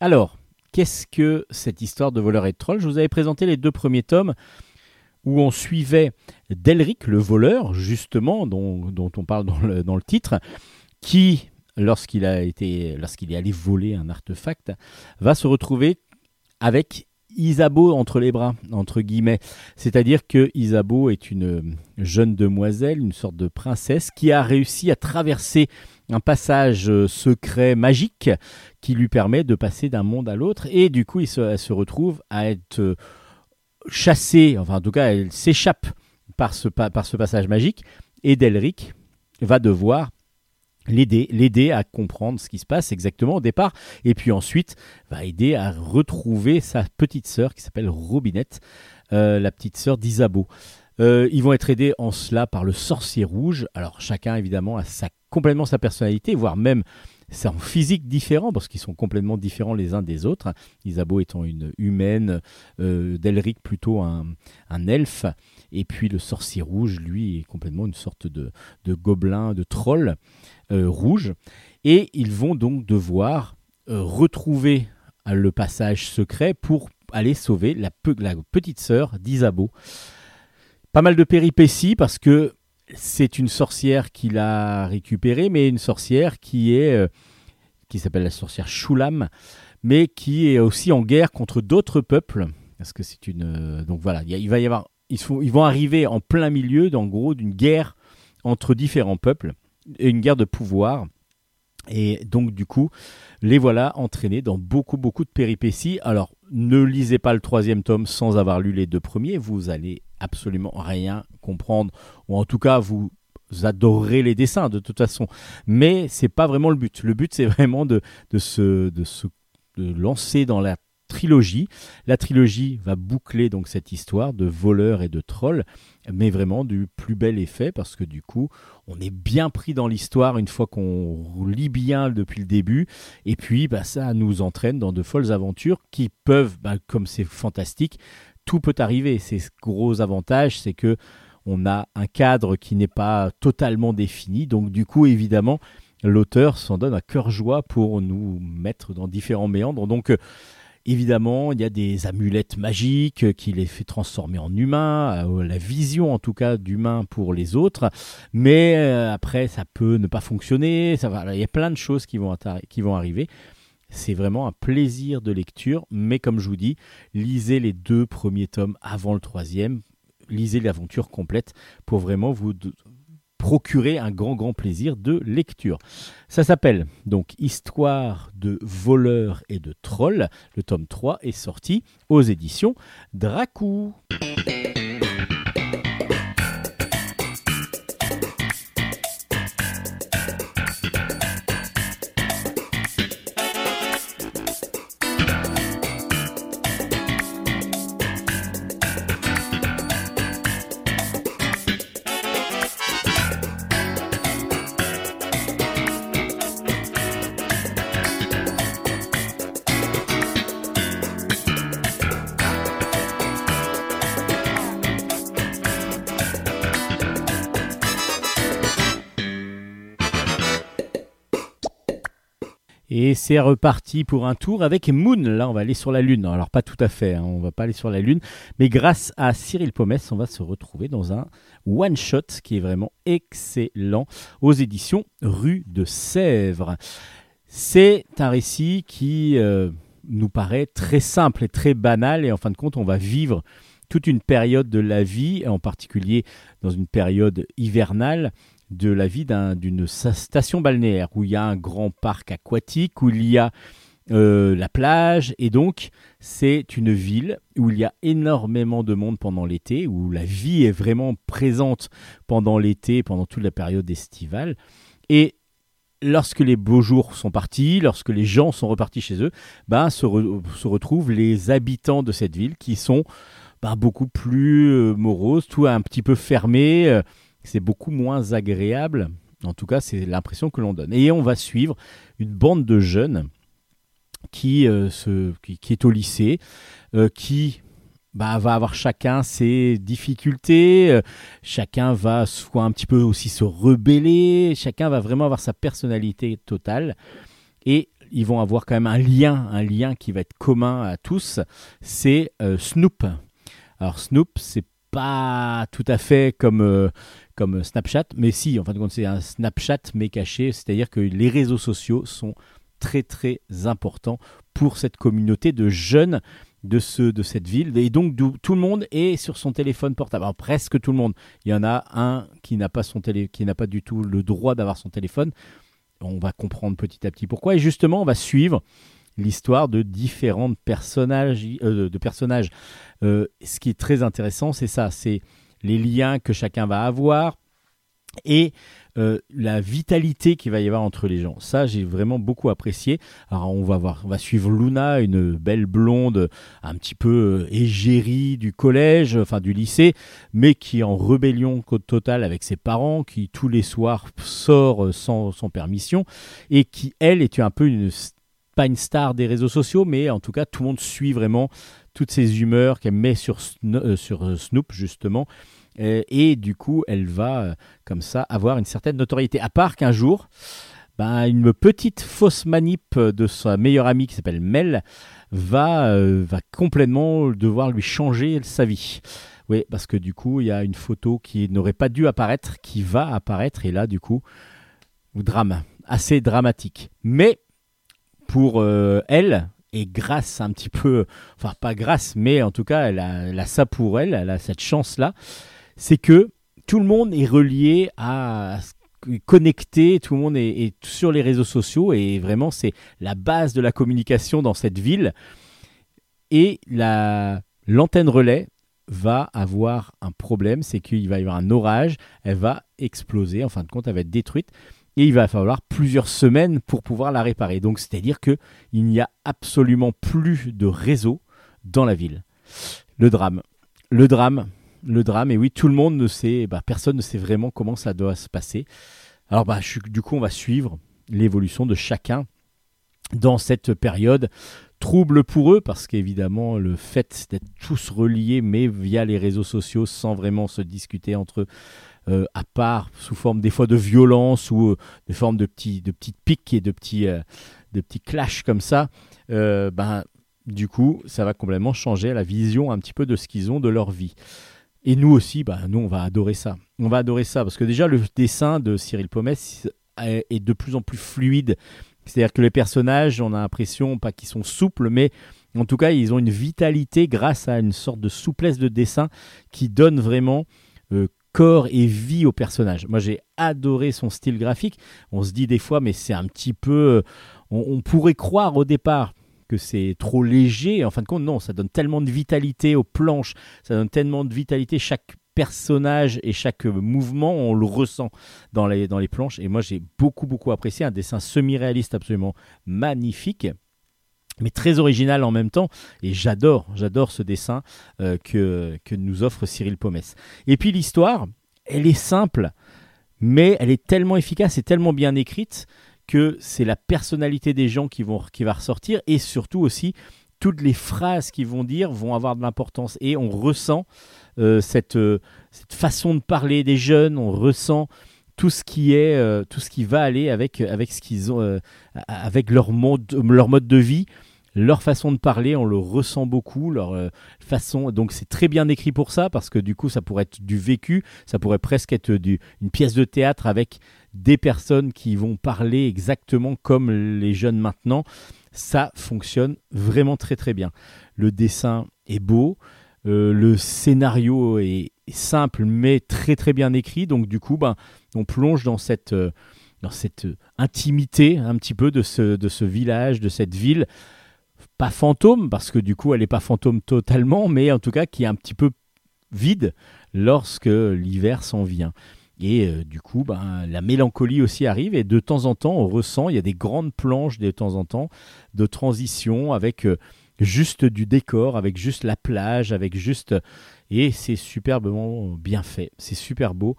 Alors, qu'est-ce que cette histoire de voleurs et de trolls Je vous avais présenté les deux premiers tomes où on suivait Delric, le voleur, justement, dont, dont on parle dans le, dans le titre, qui, lorsqu'il a été, lorsqu'il est allé voler un artefact, va se retrouver avec Isabeau entre les bras, entre guillemets. C'est-à-dire que Isabeau est une jeune demoiselle, une sorte de princesse, qui a réussi à traverser un passage euh, secret magique qui lui permet de passer d'un monde à l'autre. Et du coup, elle se retrouve à être euh, chassée, enfin en tout cas, elle s'échappe par ce, pa- par ce passage magique. Et Delric va devoir l'aider, l'aider à comprendre ce qui se passe exactement au départ, et puis ensuite va aider à retrouver sa petite sœur qui s'appelle Robinette, euh, la petite sœur d'Isabeau. Ils vont être aidés en cela par le sorcier rouge. Alors chacun évidemment a sa, complètement sa personnalité, voire même son physique différent, parce qu'ils sont complètement différents les uns des autres. Isabeau étant une humaine, euh, Delric plutôt un, elfe, et puis le sorcier rouge, lui, est complètement une sorte de, de gobelin, de troll rouge. Et ils vont donc devoir euh, retrouver euh, le passage secret pour aller sauver la, pe- la petite sœur d'Isabeau. Pas mal de péripéties parce que c'est une sorcière qu'il a récupérée, mais une sorcière qui euh, s'appelle la sorcière Shulam, mais qui est aussi en guerre contre d'autres peuples. Parce que c'est une euh, donc voilà, ils, vont arriver en plein milieu, gros, d'une guerre entre différents peuples, une guerre de pouvoir. Et donc, du coup, les voilà entraînés dans beaucoup, beaucoup de péripéties. Alors, ne lisez pas le troisième tome sans avoir lu les deux premiers. Vous allez absolument rien comprendre. Ou en tout cas, vous adorerez les dessins de toute façon. Mais c'est pas vraiment le but. Le but, c'est vraiment de, de, se, de se de lancer dans la trilogie. La trilogie va boucler donc cette histoire de voleurs et de trolls, mais vraiment du plus bel effet parce que du coup, on est bien pris dans l'histoire une fois qu'on lit bien depuis le début. Et puis, bah, ça nous entraîne dans de folles aventures qui peuvent, bah, comme c'est fantastique, tout peut arriver. C'est ce gros avantage, c'est que on a un cadre qui n'est pas totalement défini. Donc, du coup, évidemment, l'auteur s'en donne à cœur joie pour nous mettre dans différents méandres. Donc, Évidemment, il y a des amulettes magiques qui les fait transformer en humains, euh, la vision en tout cas d'humain pour les autres, mais euh, après ça peut ne pas fonctionner, il y a plein de choses qui vont, arriver. C'est vraiment un plaisir de lecture, mais comme je vous dis, lisez les deux premiers tomes avant le troisième, lisez l'aventure complète pour vraiment vous procurer un grand grand plaisir de lecture. Ça s'appelle donc Histoire de voleurs et de trolls. Le tome 3 est sorti aux éditions Dracou. Et c'est reparti pour un tour avec Moon. Là, on va aller sur la Lune. Alors, pas tout à fait, hein, on va pas aller sur la Lune. Mais grâce à Cyril Pomès, on va se retrouver dans un one-shot qui est vraiment excellent aux éditions Rue de Sèvres. C'est un récit qui euh, nous paraît très simple et très banal. Et en fin de compte, on va vivre toute une période de la vie, en particulier dans une période hivernale, de la vie d'un- d'une station balnéaire où il y a un grand parc aquatique, où il y a euh, la plage, et donc c'est une ville où il y a énormément de monde pendant l'été, où la vie est vraiment présente pendant l'été, pendant toute la période estivale. Et lorsque les beaux jours sont partis, lorsque les gens sont repartis chez eux, ben, se retrouvent les habitants de cette ville qui sont ben, beaucoup plus euh, moroses, tout un petit peu fermé. euh, c'est beaucoup moins agréable. En tout cas, c'est l'impression que l'on donne. Et on va suivre une bande de jeunes qui, euh, se, qui, est au lycée, euh, qui bah, va avoir chacun ses difficultés, euh, chacun va soit un petit peu aussi se rebeller, chacun va vraiment avoir sa personnalité totale. Et ils vont avoir quand même un lien, un lien qui va être commun à tous, c'est Snoop. Alors Snoop, c'est pas tout à fait comme, euh, comme Snapchat, mais si, en fin de compte, c'est un Snapchat mais caché, c'est-à-dire que les réseaux sociaux sont très très importants pour cette communauté de jeunes de, ce, de cette ville. Et donc, tout le monde est sur son téléphone portable. Alors, presque tout le monde. Il y en a un qui n'a pas, son télé, qui n'a pas du tout le droit d'avoir son téléphone. On va comprendre petit à petit pourquoi. Et justement, on va suivre l'histoire de différents personnages. euh, de personnages. Euh, ce qui est très intéressant, c'est ça, c'est les liens que chacun va avoir et euh, la vitalité qu'il va y avoir entre les gens. Ça, j'ai vraiment beaucoup apprécié. Alors, on va voir, on va suivre Luna, une belle blonde, un petit peu égérie du collège, enfin du lycée, mais qui est en rébellion totale avec ses parents, qui tous les soirs sort sans, sans permission, et qui, elle, est un peu une pas une star des réseaux sociaux, mais en tout cas, tout le monde suit vraiment toutes ses humeurs qu'elle met sur, euh, sur euh, Snoop, justement. Euh, et du coup, elle va, comme ça, avoir une certaine notoriété. À part qu'un jour, ben, une petite fausse manip de sa meilleure amie qui s'appelle Mel va, va complètement devoir lui changer sa vie. Oui, parce que du coup, il y a une photo qui n'aurait pas dû apparaître, qui va apparaître, et là, du coup, drame, assez dramatique. Mais pour euh, elle, et grâce un petit peu, enfin pas grâce, mais en tout cas, elle a, ça pour elle, elle a cette chance-là, c'est que tout le monde est relié à connecté, tout le monde est, est sur les réseaux sociaux et vraiment c'est la base de la communication dans cette ville. Et la l'antenne relais va avoir un problème, c'est qu'il va y avoir un orage, elle va exploser, en fin de compte, elle va être détruite et il va falloir plusieurs semaines pour pouvoir la réparer. Donc c'est-à-dire que il n'y a absolument plus de réseau dans la ville. Le drame, le drame, le drame. Et oui, tout le monde ne sait, bah, personne ne sait vraiment comment ça doit se passer. Alors bah, du coup, on va suivre l'évolution de chacun dans cette période trouble pour eux parce qu'évidemment le fait d'être tous reliés mais via les réseaux sociaux sans vraiment se discuter entre eux euh, à part sous forme des fois de violence ou euh, des formes de petits de petites piques et de petits euh, de petits clashs comme ça ben du coup ça va complètement changer la vision un petit peu de ce qu'ils ont de leur vie. Et nous aussi ben nous on va adorer ça. On va adorer ça parce que déjà le dessin de Cyril Pomès est de plus en plus fluide. C'est-à-dire que les personnages, on a l'impression, pas qu'ils sont souples, mais en tout cas, ils ont une vitalité grâce à une sorte de souplesse de dessin qui donne vraiment corps et vie au personnage. Moi, j'ai adoré son style graphique. On se dit des fois, mais c'est un petit peu... euh, on, on pourrait croire au départ que c'est trop léger. En fin de compte, non, ça donne tellement de vitalité aux planches, ça donne tellement de vitalité. Chaque personnage et chaque euh, mouvement, on le ressent dans les, dans les planches. Et moi, j'ai beaucoup, beaucoup apprécié un dessin semi-réaliste absolument magnifique mais très original en même temps. Et j'adore, j'adore ce dessin euh, que, que nous offre Cyril Pomès. Et puis l'histoire, elle est simple, mais elle est tellement efficace et tellement bien écrite que c'est la personnalité des gens qui, vont, qui va ressortir et surtout aussi toutes les phrases qu'ils vont dire vont avoir de l'importance et on ressent euh, cette, euh, cette façon de parler des jeunes, on ressent tout ce qui est tout ce qui va aller avec avec ce qu'ils ont avec leur mode leur mode de vie leur façon de parler, on le ressent beaucoup, leur euh, façon. Donc c'est très bien écrit pour ça parce que du coup ça pourrait être du vécu, ça pourrait presque être une pièce de théâtre avec des personnes qui vont parler exactement comme les jeunes maintenant. Ça fonctionne vraiment très très bien. Le dessin est beau, euh, le scénario est simple mais très très bien écrit. Donc du coup, ben, on plonge dans cette euh, dans cette intimité un petit peu de ce, de ce village, de cette ville pas fantôme, parce que du coup elle n'est pas fantôme totalement, mais en tout cas qui est un petit peu vide lorsque l'hiver s'en vient. Et euh, du coup, ben, la mélancolie aussi arrive, et de temps en temps, on ressent, il y a des grandes planches de temps en temps de transition avec euh, juste du décor, avec juste la plage, avec juste... Et c'est superbement bien fait, c'est super beau,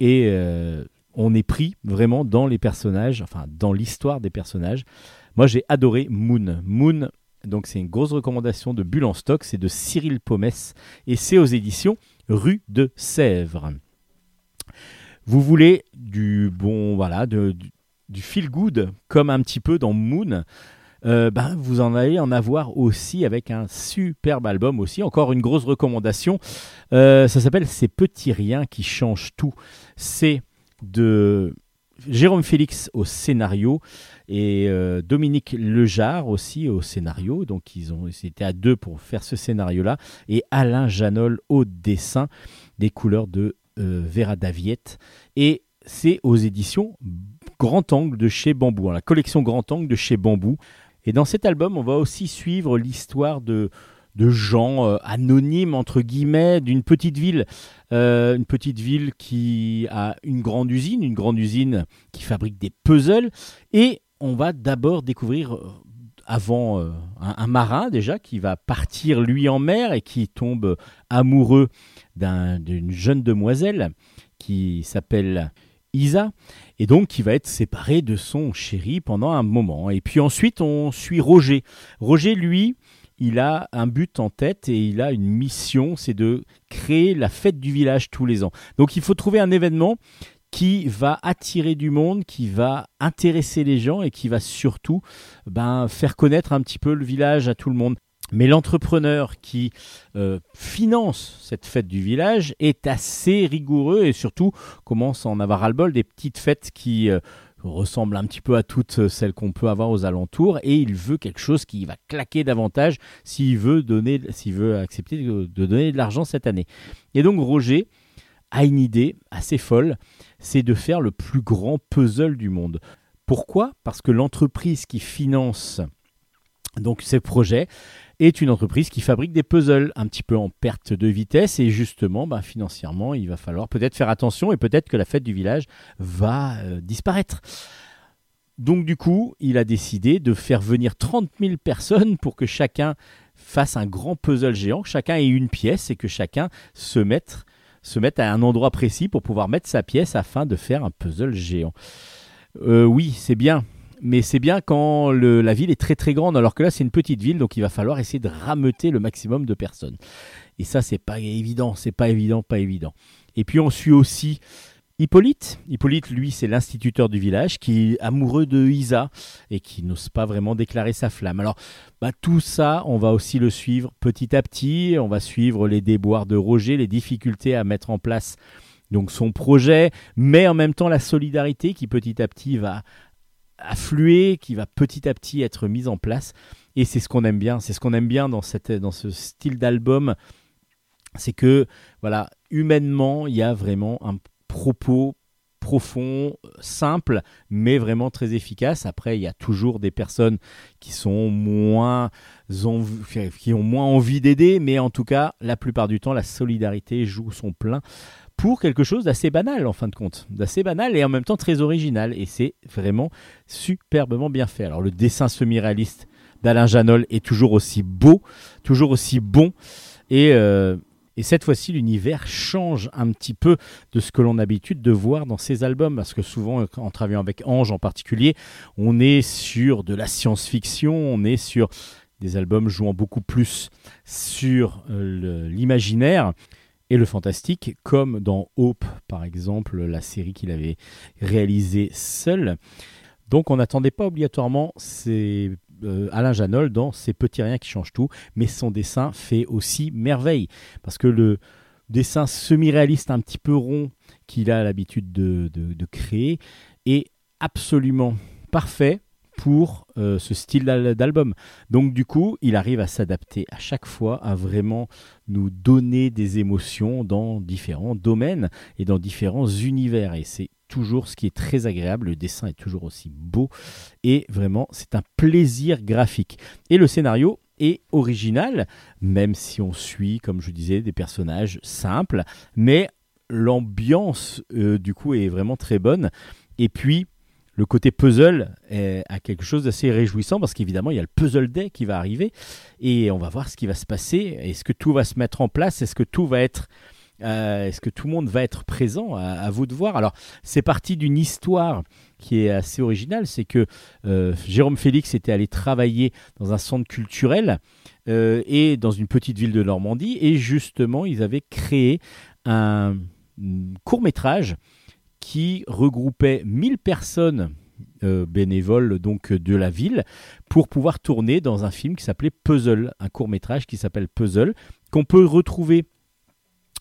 et euh, on est pris vraiment dans les personnages, enfin dans l'histoire des personnages. Moi j'ai adoré Moon. Moon, donc c'est une grosse recommandation de Bulle stock, c'est de Cyril Pomès et c'est aux éditions Rue de Sèvres. Vous voulez du bon, voilà, du feel good comme un petit peu dans Moon. euh, ben, vous en allez en avoir aussi avec un superbe album aussi. Encore une grosse recommandation. Euh, ça s'appelle Ces petits riens qui changent tout. C'est de Jérôme Félix au scénario et euh, Dominique Lejar aussi au scénario. Donc ils ont étaient à deux pour faire ce scénario-là. Et Alain Janol au dessin des couleurs de euh, Vera Daviette. Et c'est aux éditions Grand Angle de chez Bambou, hein, la collection Grand Angle de chez Bambou. Et dans cet album, on va aussi suivre l'histoire de, de gens euh, anonymes, entre guillemets, d'une petite ville. Euh, une petite ville qui a une grande usine, une grande usine qui fabrique des puzzles. Et on va d'abord découvrir, euh, avant un, marin déjà, qui va partir lui en mer et qui tombe amoureux d'un- d'une jeune demoiselle qui s'appelle Isa, et donc qui va être séparé de son chéri pendant un moment. Et puis ensuite, on suit Roger. Roger, lui, il a un but en tête et il a une mission, c'est de créer la fête du village tous les ans. Donc il faut trouver un événement qui va attirer du monde, qui va intéresser les gens et qui va surtout ben, faire connaître un petit peu le village à tout le monde. Mais l'entrepreneur qui euh, finance cette fête du village est assez rigoureux et surtout commence à en avoir ras-le-bol des petites fêtes qui euh, ressemblent un petit peu à toutes celles qu'on peut avoir aux alentours et il veut quelque chose qui va claquer davantage s'il veut donner, s'il veut accepter de donner de l'argent cette année. Et donc Roger a une idée assez folle, c'est de faire le plus grand puzzle du monde. Pourquoi? Parce que l'entreprise qui finance donc ces projets est une entreprise qui fabrique des puzzles un petit peu en perte de vitesse et justement bah, financièrement il va falloir peut-être faire attention et peut-être que la fête du village va euh, disparaître. Donc du coup il a décidé de faire venir 30 000 personnes pour que chacun fasse un grand puzzle géant, que chacun ait une pièce et que chacun se mette, se mette à un endroit précis pour pouvoir mettre sa pièce afin de faire un puzzle géant. Euh, oui c'est bien, mais c'est bien quand la ville est très très grande, alors que là c'est une petite ville, donc il va falloir essayer de rameuter le maximum de personnes. Et ça c'est pas évident, c'est pas évident, pas évident. Et puis on suit aussi Hippolyte. Hippolyte, lui, c'est l'instituteur du village qui est amoureux de Isa et qui n'ose pas vraiment déclarer sa flamme. Alors, bah, tout ça, on va aussi le suivre petit à petit. On va suivre les déboires de Roger, les difficultés à mettre en place donc son projet, mais en même temps la solidarité qui petit à petit va affluer, qui va petit à petit être mise en place. Et c'est ce qu'on aime bien. C'est ce qu'on aime bien dans, cette, dans ce style d'album. C'est que, voilà, humainement, il y a vraiment un propos profond, simple, mais vraiment très efficace. Après, il y a toujours des personnes qui sont moins qui ont moins envie d'aider, mais en tout cas, la plupart du temps, la solidarité joue son plein pour quelque chose d'assez banal en fin de compte, d'assez banal et en même temps très original. Et c'est vraiment superbement bien fait. Alors le dessin semi-réaliste d'Alain Janol est toujours aussi beau, toujours aussi bon. Et, euh, et cette fois-ci, l'univers change un petit peu de ce que l'on a l'habitude de voir dans ses albums. Parce que souvent, euh, en travaillant avec Ange en particulier, on est sur de la science-fiction, on est sur des albums jouant beaucoup plus sur euh, l'imaginaire et le fantastique, comme dans Hope, par exemple, la série qu'il avait réalisée seul. Donc on n'attendait pas obligatoirement euh, Alain Janol dans Ces petits riens qui changent tout, mais son dessin fait aussi merveille. Parce que le dessin semi-réaliste un petit peu rond qu'il a l'habitude de, de- de créer est absolument parfait pour euh, ce style d'al- d'album. Donc du coup, il arrive à s'adapter à chaque fois, à vraiment nous donner des émotions dans différents domaines et dans différents univers. Et c'est toujours ce qui est très agréable. Le dessin est toujours aussi beau et vraiment, c'est un plaisir graphique. Et le scénario est original, même si on suit, comme je disais, des personnages simples, mais l'ambiance euh, du coup est vraiment très bonne. Et puis le côté puzzle a quelque chose d'assez réjouissant parce qu'évidemment il y a le puzzle day qui va arriver et on va voir ce qui va se passer. Est-ce que tout va se mettre en place? Est-ce que tout va être euh, Est-ce que tout le monde va être présent? À, à vous de voir. Alors, c'est parti d'une histoire qui est assez originale. C'est que euh, Jérôme Félix était allé travailler dans un centre culturel euh, et dans une petite ville de Normandie. Et justement, ils avaient créé un court métrage qui regroupait 1000 personnes euh, bénévoles donc de la ville pour pouvoir tourner dans un film qui s'appelait Puzzle, un court métrage qui s'appelle Puzzle qu'on peut retrouver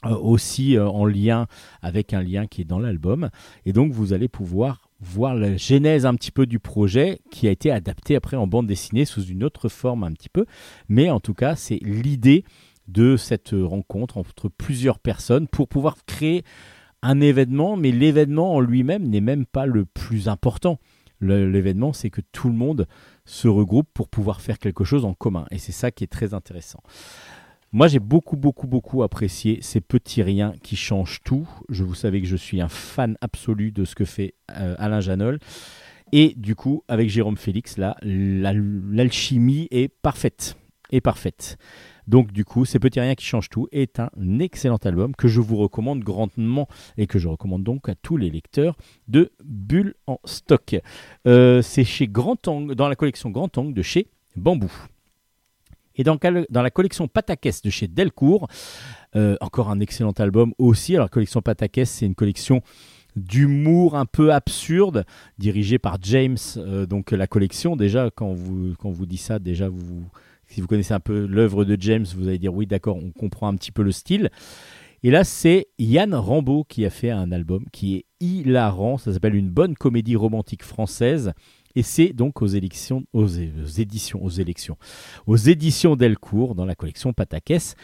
euh, aussi euh, en lien avec un lien qui est dans l'album. Et donc vous allez pouvoir voir la genèse un petit peu du projet qui a été adapté après en bande dessinée sous une autre forme un petit peu. Mais en tout cas, c'est l'idée de cette rencontre entre plusieurs personnes pour pouvoir créer un événement, mais l'événement en lui-même n'est même pas le plus important. L'événement, c'est que tout le monde se regroupe pour pouvoir faire quelque chose en commun. Et c'est ça qui est très intéressant. Moi, j'ai beaucoup, beaucoup, beaucoup apprécié ces petits riens qui changent tout. Je vous savez que je suis un fan absolu de ce que fait euh, Alain Janol. Et du coup, avec Jérôme Félix, là, la- l'alchimie est parfaite. Est parfaite. Donc, du coup, Ces petits riens qui changent tout est un excellent album que je vous recommande grandement et que je recommande donc à tous les lecteurs de Bulle en stock. Euh, C'est chez Grand dans la collection Grand Angle de chez Bambou. Et dans, la collection Patakès de chez Delcourt, euh, encore un excellent album aussi. Alors, la collection Patakès, c'est une collection d'humour un peu absurde, dirigée par James. euh, donc, la collection, déjà, quand vous, quand vous dit ça, déjà, vous, si vous connaissez un peu l'œuvre de James, vous allez dire oui, d'accord, on comprend un petit peu le style. Et là, c'est Yann Rambaud qui a fait un album qui est hilarant. Ça s'appelle Une bonne comédie romantique française. Et c'est donc aux aux, éditions, aux élections, aux éditions Delcourt dans la collection Patakès.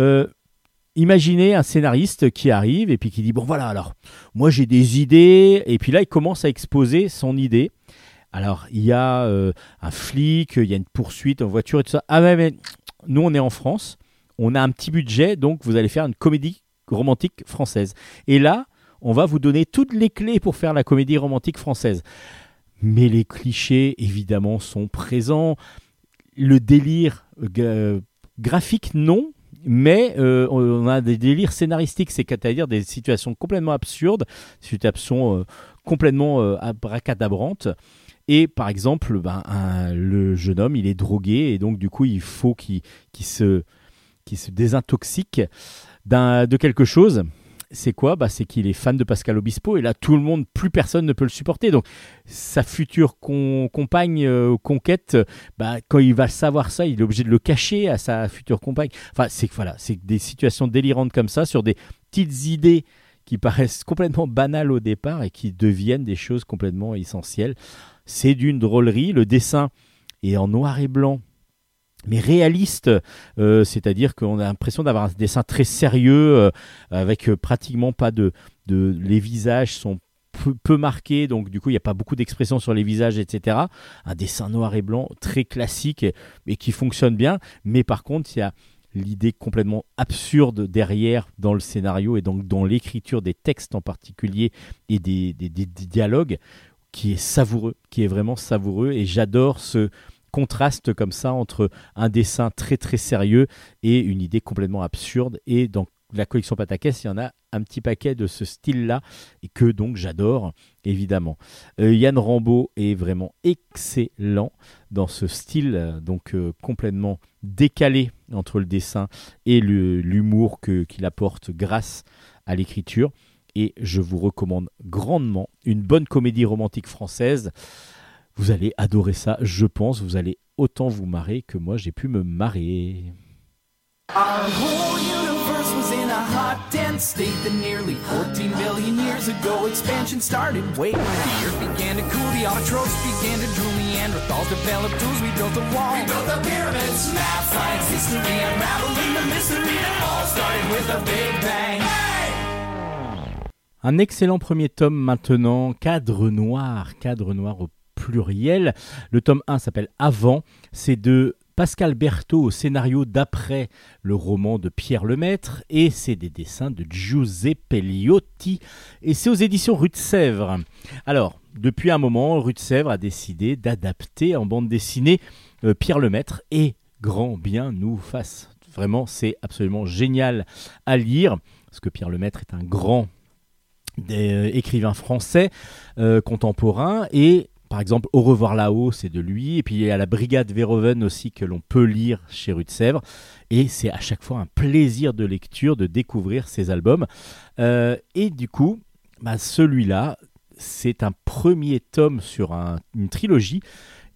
Euh, imaginez un scénariste qui arrive et puis qui dit bon voilà alors moi j'ai des idées et puis là il commence à exposer son idée. Alors il y a euh, un flic, il y a une poursuite en voiture et tout ça. Ah ouais mais nous on est en France, on a un petit budget donc vous allez faire une comédie romantique française. Et là on va vous donner toutes les clés pour faire la comédie romantique française. Mais les clichés, évidemment, sont présents. Le délire euh, graphique, non. Mais euh, on a des délires scénaristiques, c'est-à-dire des situations complètement absurdes, situations complètement abracadabrantes. Et par exemple, ben, le jeune homme, il est drogué et donc du coup, il faut qu'il se, qu'il se désintoxique de quelque chose. C'est quoi? Bah, C'est qu'il est fan de Pascal Obispo et là, tout le monde, plus personne ne peut le supporter. Donc, sa future compagne, euh, conquête, bah, quand il va savoir ça, il est obligé de le cacher à sa future compagne. Enfin, c'est voilà, des situations délirantes comme ça sur des petites idées qui paraissent complètement banales au départ et qui deviennent des choses complètement essentielles. C'est d'une drôlerie. Le dessin est en noir et blanc. Mais réaliste, euh, c'est-à-dire qu'on a l'impression d'avoir un dessin très sérieux, euh, avec euh, pratiquement pas de. Les visages sont peu, marqués, donc du coup il n'y a pas beaucoup d'expressions sur les visages, etc. Un dessin noir et blanc très classique et, qui fonctionne bien, mais par contre il y a l'idée complètement absurde derrière dans le scénario et donc dans l'écriture des textes en particulier et des dialogues qui est savoureux, qui est vraiment savoureux. Et j'adore ce contraste comme ça entre un dessin très très sérieux et une idée complètement absurde. Et dans la collection Patakès, il y en a un petit paquet de ce style-là et que donc j'adore évidemment. Euh, Yann Rambaud est vraiment excellent dans ce style donc euh, complètement décalé entre le dessin et l'humour qu'il apporte grâce à l'écriture et je vous recommande grandement une bonne comédie romantique française. Vous allez adorer ça, je pense. Vous allez autant vous marrer que moi j'ai pu me marrer. Our whole universe was in a hot, dense state that nearly 14 billion years ago expansion started. Wait, the mystery all started with a big bang. Un excellent premier tome maintenant, Cadre Noir, Cadre Noir au pluriel. Le tome 1 s'appelle Avant, c'est de Pascal Berthaud au scénario d'après le roman de Pierre Lemaître et c'est des dessins de Giuseppe Liotti et c'est aux éditions Rue de Sèvres. Alors, depuis un moment, Rue de Sèvres a décidé d'adapter en bande dessinée euh, Pierre Lemaître et grand bien nous fasse. Vraiment, c'est absolument génial à lire parce que Pierre Lemaître est un grand des euh, écrivains français euh, contemporains. Et par exemple Au revoir là-haut c'est de lui. Et puis il y a la Brigade Verhoeven aussi que l'on peut lire chez Rue de Sèvres. Et c'est à chaque fois un plaisir de lecture de découvrir ces albums. Euh, et du coup bah, celui-là c'est un premier tome sur un- une trilogie.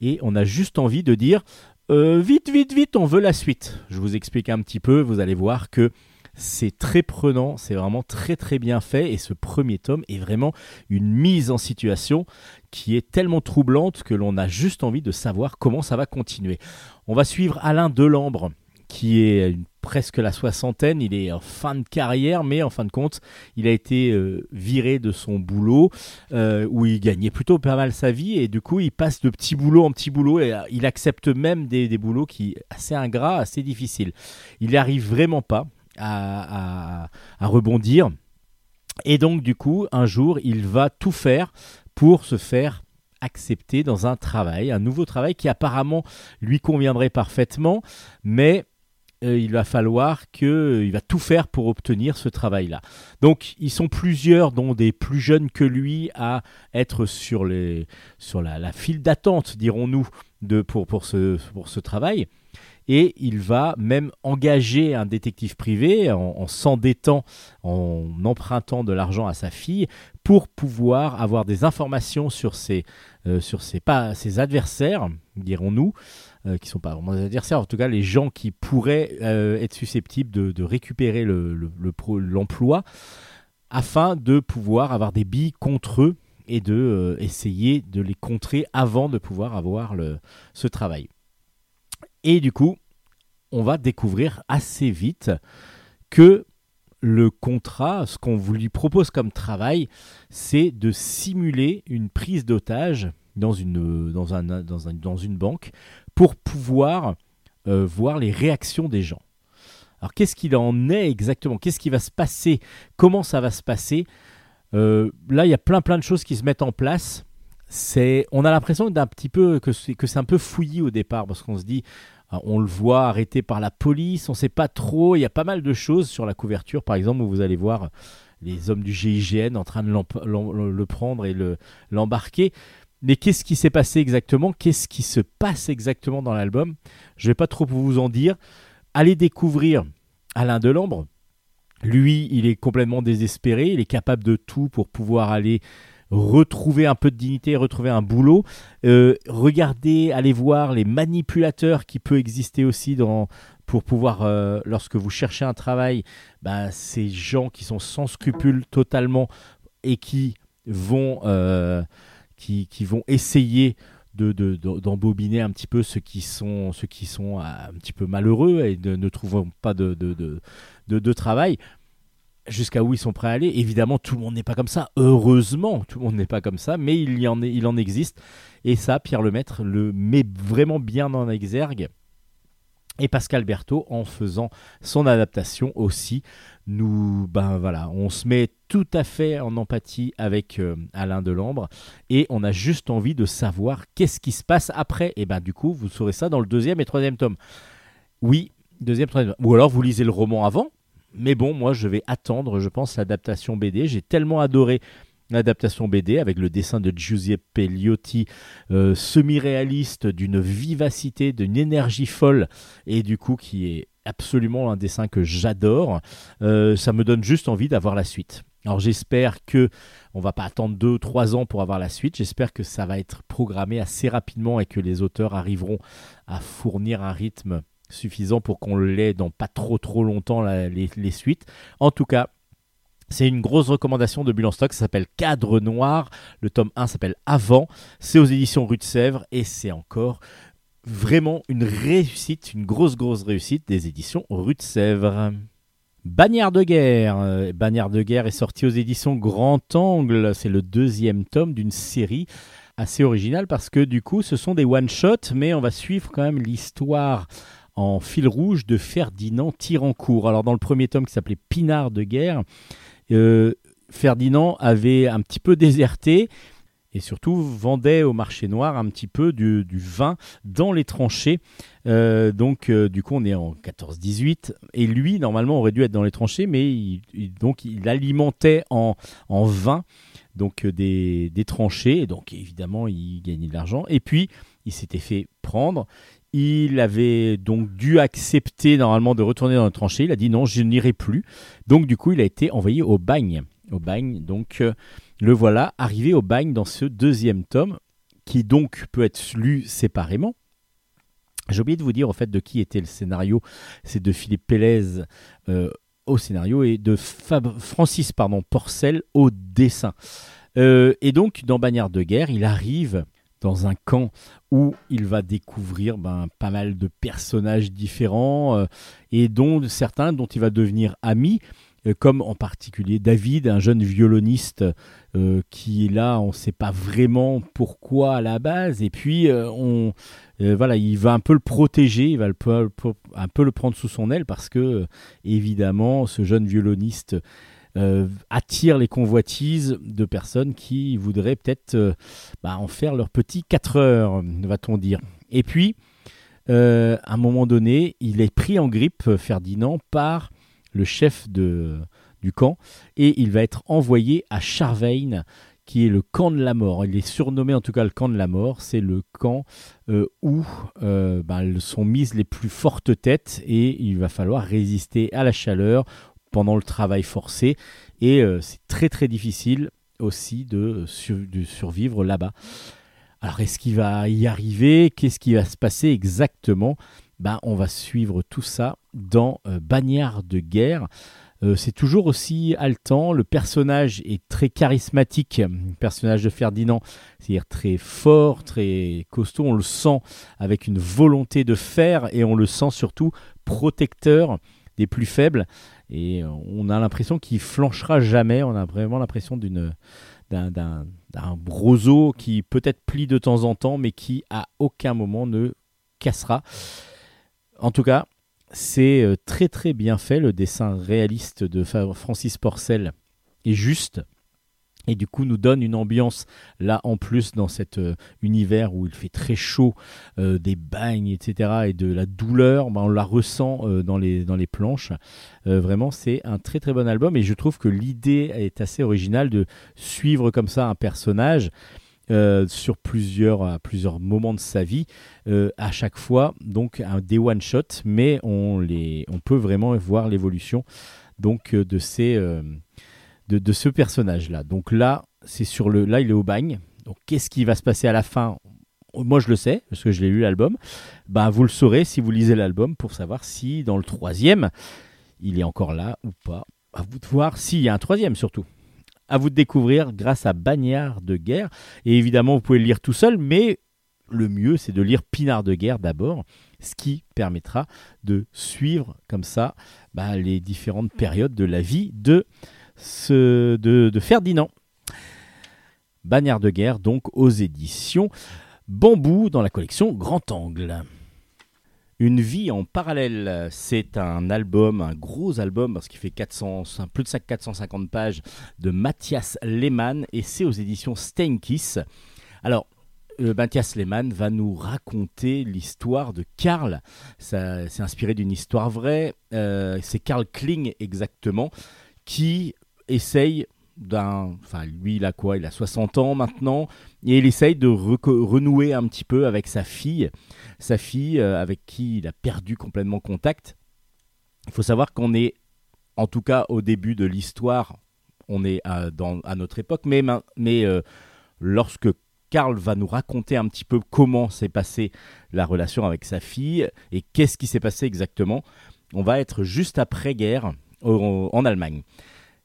Et on a juste envie de dire vite vite vite on veut la suite. Je vous explique un petit peu vous allez voir que c'est très prenant, c'est vraiment très très bien fait et ce premier tome est vraiment une mise en situation qui est tellement troublante que l'on a juste envie de savoir comment ça va continuer. On va suivre Alain Delambre qui est presque la soixantaine, il est en fin de carrière mais en fin de compte il a été euh, viré de son boulot euh, où il gagnait plutôt pas mal sa vie et du coup il passe de petit boulot en petit boulot et euh, il accepte même des, des boulots qui assez ingrats, assez difficiles. Il n'y arrive vraiment pas à, rebondir. Et donc, du coup, un jour, il va tout faire pour se faire accepter dans un travail, un nouveau travail qui apparemment lui conviendrait parfaitement, mais euh, il va falloir que il va tout faire pour obtenir ce travail-là. Donc, ils sont plusieurs, dont des plus jeunes que lui, à être sur, les, sur la, la file d'attente, dirons-nous, pour, pour, ce, pour ce travail et il va même engager un détective privé en, en s'endettant, en empruntant de l'argent à sa fille pour pouvoir avoir des informations sur ses, euh, adversaires, dirons-nous, euh, qui sont pas vraiment des adversaires, en tout cas les gens qui pourraient euh, être susceptibles de, récupérer l'emploi afin de pouvoir avoir des billes contre eux et de essayer de les contrer avant de pouvoir avoir ce travail. Et du coup, on va découvrir assez vite que le contrat, ce qu'on vous lui propose comme travail, c'est de simuler une prise d'otage dans une, banque pour pouvoir euh, voir les réactions des gens. Alors qu'est-ce qu'il en est exactement? Qu'est-ce qui va se passer? Comment ça va se passer? Euh, Là, il y a plein plein de choses qui se mettent en place. On a l'impression d'un petit peu que c'est, un peu fouillis au départ parce qu'on se dit, ah, on le voit arrêté par la police, on ne sait pas trop. Il y a pas mal de choses sur la couverture, par exemple, où vous allez voir les hommes du GIGN en train de le prendre et le, l'embarquer. Mais qu'est-ce qui s'est passé exactement? Qu'est-ce qui se passe exactement dans l'album? Je vais pas trop vous en dire. Allez découvrir Alain Delambre. Lui, il est complètement désespéré. Il est capable de tout pour pouvoir aller retrouver un peu de dignité, retrouver un boulot. Euh, regardez, allez voir les manipulateurs qui peut exister aussi dans pour pouvoir, euh, lorsque vous cherchez un travail, bah, ces gens qui sont sans scrupules totalement et qui vont, euh, qui, qui vont essayer de, de- de- d'embobiner un petit peu ceux qui sont, ceux qui sont un petit peu malheureux et ne trouvant pas de- de travail. Jusqu'à où ils sont prêts à aller. Évidemment, tout le monde n'est pas comme ça. Heureusement, tout le monde n'est pas comme ça, mais il y en, est, il en existe. Et ça, Pierre Lemaître le met vraiment bien en exergue. Et Pascal Berthaud, en faisant son adaptation aussi, nous, ben voilà, on se met tout à fait en empathie avec euh, Alain Delambre et on a juste envie de savoir qu'est-ce qui se passe après. Et ben du coup, vous saurez ça dans le deuxième et troisième tome. Oui, deuxième, troisième. Ou alors vous lisez le roman avant. Mais bon, moi je vais attendre, je pense, l'adaptation BD. J'ai tellement adoré l'adaptation BD avec le dessin de Giuseppe Liotti, euh, semi-réaliste, d'une vivacité, d'une énergie folle, et du coup qui est absolument un dessin que j'adore. Euh, ça me donne juste envie d'avoir la suite. Alors j'espère que on va pas attendre 2-3 ans pour avoir la suite. J'espère que ça va être programmé assez rapidement et que les auteurs arriveront à fournir un rythme suffisant pour qu'on l'ait dans pas trop trop longtemps les, suites. En tout cas, c'est une grosse recommandation de en Stock, ça s'appelle Cadre Noir. Le tome 1 s'appelle Avant. C'est aux éditions Rue de Sèvres et c'est encore vraiment une réussite, une grosse grosse réussite des éditions Rue de Sèvres. Bagnard de guerre. Euh, Bagnard de guerre est sorti aux éditions Grand Angle. C'est le deuxième tome d'une série assez originale parce que du coup ce sont des one-shots mais on va suivre quand même l'histoire en fil rouge de Ferdinand Tirancourt. Alors dans le premier tome qui s'appelait Pinard de guerre, euh, Ferdinand avait un petit peu déserté et surtout vendait au marché noir un petit peu du, vin dans les tranchées. Euh, donc euh, du coup on est en 14-18 et lui normalement aurait dû être dans les tranchées mais il, donc il alimentait en, en vin donc des, des tranchées et donc évidemment il gagnait de l'argent et puis il s'était fait prendre il avait donc dû accepter normalement de retourner dans les tranchées il a dit non je n'irai plus. Donc du coup il a été envoyé au bagne. Au bagne. Donc euh, le voilà arrivé au bagne dans ce deuxième tome qui donc peut être lu séparément. J'ai oublié de vous dire au fait de qui était le scénario. C'est de Philippe Pélez euh, au scénario et de Francis pardon, Porcel au dessin. Euh, et donc, dans Bagnard de guerre, il arrive dans un camp où il va découvrir ben, pas mal de personnages différents euh, et dont certains dont il va devenir ami, euh, comme en particulier David, un jeune violoniste euh, qui est là, on ne sait pas vraiment pourquoi à la base, et puis on, voilà, il va un peu le protéger, il va le, un peu le prendre sous son aile parce que, évidemment, ce jeune violoniste euh, attire les convoitises de personnes qui voudraient peut-être euh, bah, en faire leur petit 4 heures, va-t-on dire. Et puis, euh, à un moment donné, il est pris en grippe, Ferdinand, par le chef de, du camp, et il va être envoyé à Charvein, qui est le camp de la mort. Il est surnommé en tout cas le camp de la mort. C'est le camp où ben, sont mises les plus fortes têtes et il va falloir résister à la chaleur pendant le travail forcé. Et euh, c'est très très difficile aussi de, sur- de survivre là-bas. Alors est-ce qu'il va y arriver? Qu'est-ce qui va se passer exactement? Ben, On va suivre tout ça dans euh, Bagnard de guerre. Euh, c'est toujours aussi haletant. Le personnage est très charismatique. Le personnage de Ferdinand, c'est-à-dire très fort, très costaud. On le sent avec une volonté de faire et on le sent surtout protecteur des plus faibles. Et euh, on a l'impression qu'il flanchera jamais. On a vraiment l'impression d'une d'un, broso qui peut-être plie de temps en temps, mais qui à aucun moment ne cassera. En tout cas, c'est euh, très très bien fait. Le dessin réaliste de Francis Porcel est juste. Et du coup, nous donne une ambiance là en plus dans cet euh, univers où il fait très chaud, euh, des bagnes, etc. et de la douleur, ben, on la ressent euh, dans, les, dans les planches. Vraiment, c'est un très très bon album et je trouve que l'idée est assez originale de suivre comme ça un personnage sur plusieurs, plusieurs moments de sa vie, à chaque fois, donc un, des one-shots, mais on, les, on peut vraiment voir l'évolution donc de, ces, de, ce personnage-là. Donc là, c'est sur le, là, il est au bagne. Donc qu'est-ce qui va se passer à la fin? Moi je le sais, parce que je l'ai lu l'album, bah, vous le saurez si vous lisez l'album pour savoir si dans le troisième, il est encore là ou pas. À vous de voir s'il y a un troisième surtout. À vous de découvrir grâce à Bagnard de guerre. Et évidemment, vous pouvez le lire tout seul, mais le mieux, c'est de lire Pinard de guerre d'abord, ce qui permettra de suivre comme ça bah, les différentes périodes de la vie de, de, Ferdinand. Bagnard de guerre, donc aux éditions Bambou dans la collection Grand Angle. Une vie en parallèle, c'est un album, un gros album parce qu'il fait 400, plus de 450 pages de Mathias Lehmann et c'est aux éditions Steinkiss. Alors, euh, Mathias Lehmann va nous raconter l'histoire de Karl. C'est inspiré d'une histoire vraie. Euh, c'est Karl Kling exactement qui essaye d'un. Enfin, lui, il a quoi? Il a 60 ans maintenant. Et il essaye de renouer un petit peu avec sa fille. Sa fille euh, avec qui il a perdu complètement contact. Il faut savoir qu'on est, en tout cas au début de l'histoire, on est à, notre époque, mais, euh, lorsque Karl va nous raconter un petit peu comment s'est passée la relation avec sa fille et qu'est-ce qui s'est passé exactement, on va être juste après-guerre en Allemagne.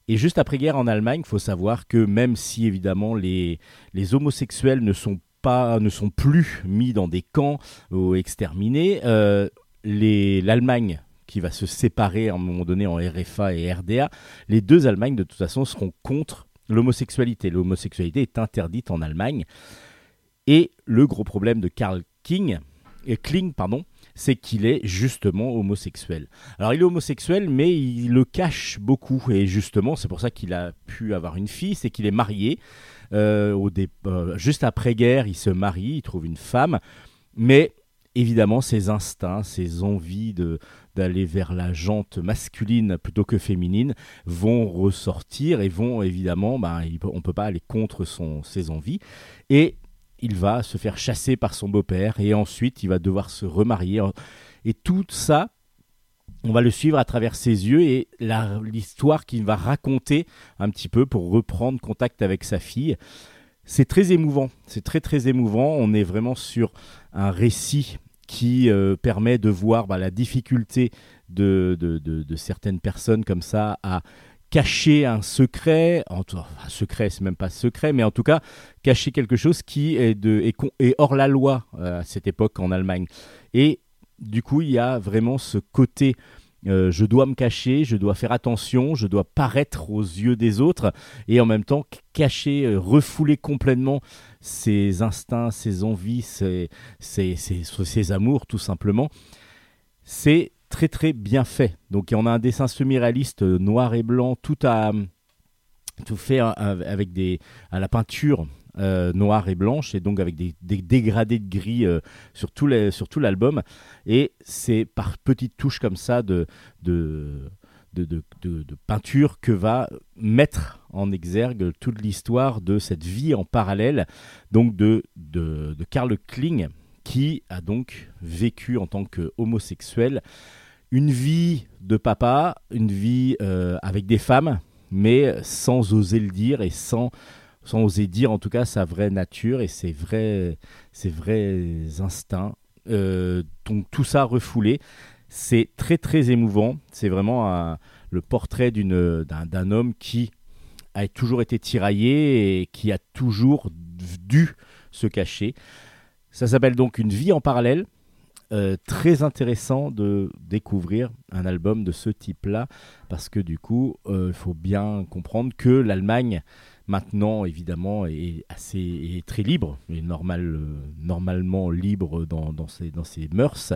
Et juste après-guerre en Allemagne, il faut savoir que même si évidemment les, les homosexuels ne sont, pas, ne sont plus mis dans des camps ou exterminés, euh, l'Allemagne qui va se séparer à un moment donné en RFA et RDA, les deux Allemagnes de toute façon seront contre l'homosexualité. L'homosexualité est interdite en Allemagne. Et le gros problème de Karl King, et Kling, pardon, c'est qu'il est justement homosexuel. Alors il est homosexuel, mais il le cache beaucoup. Et justement, c'est pour ça qu'il a pu avoir une fille, c'est qu'il est marié. Euh, euh, juste après-guerre, il se marie, il trouve une femme. Mais évidemment, ses instincts, ses envies de d'aller vers la jante masculine plutôt que féminine vont ressortir et vont évidemment, peut- on ne peut pas aller contre ses envies. Et il va se faire chasser par son beau-père et ensuite il va devoir se remarier. Et tout ça, on va le suivre à travers ses yeux et l'histoire qu'il va raconter un petit peu pour reprendre contact avec sa fille. C'est très émouvant, c'est très très émouvant. On est vraiment sur un récit qui euh, permet de voir bah, la difficulté de certaines personnes comme ça à cacher un secret, un secret c'est même pas secret, mais en tout cas cacher quelque chose qui est, de, est, est hors la loi euh, à cette époque en Allemagne. Et du coup il y a vraiment ce côté euh, je dois me cacher, je dois faire attention, je dois paraître aux yeux des autres et en même temps cacher, euh, refouler complètement ses instincts, ses envies, ses, ses, ses- ses amours tout simplement. C'est très très bien fait. Donc on a un dessin semi-réaliste euh, noir et blanc, tout à tout fait euh, avec des à la peinture euh, noire et blanche et donc avec des, des dégradés de gris euh, sur tout l'album et c'est par petites touches comme ça de de de, de- peinture que va mettre en exergue toute l'histoire de cette vie en parallèle donc de, de, de Karl Kling qui a donc vécu en tant que homosexuel une vie de papa, une vie euh, avec des femmes, mais sans oser le dire et sans, sans oser dire en tout cas sa vraie nature et ses vrais, ses vrais instincts. Euh, donc tout ça refoulé, c'est très très émouvant. C'est vraiment le portrait d'une- d'un d'un homme qui a toujours été tiraillé et qui a toujours dû se cacher. Ça s'appelle donc Une vie en parallèle. Euh, très intéressant de découvrir un album de ce type-là, parce que du coup, euh, il faut bien comprendre que l'Allemagne, maintenant, évidemment, est, assez, est très libre, et normal, euh, normalement libre dans, ses, dans mœurs.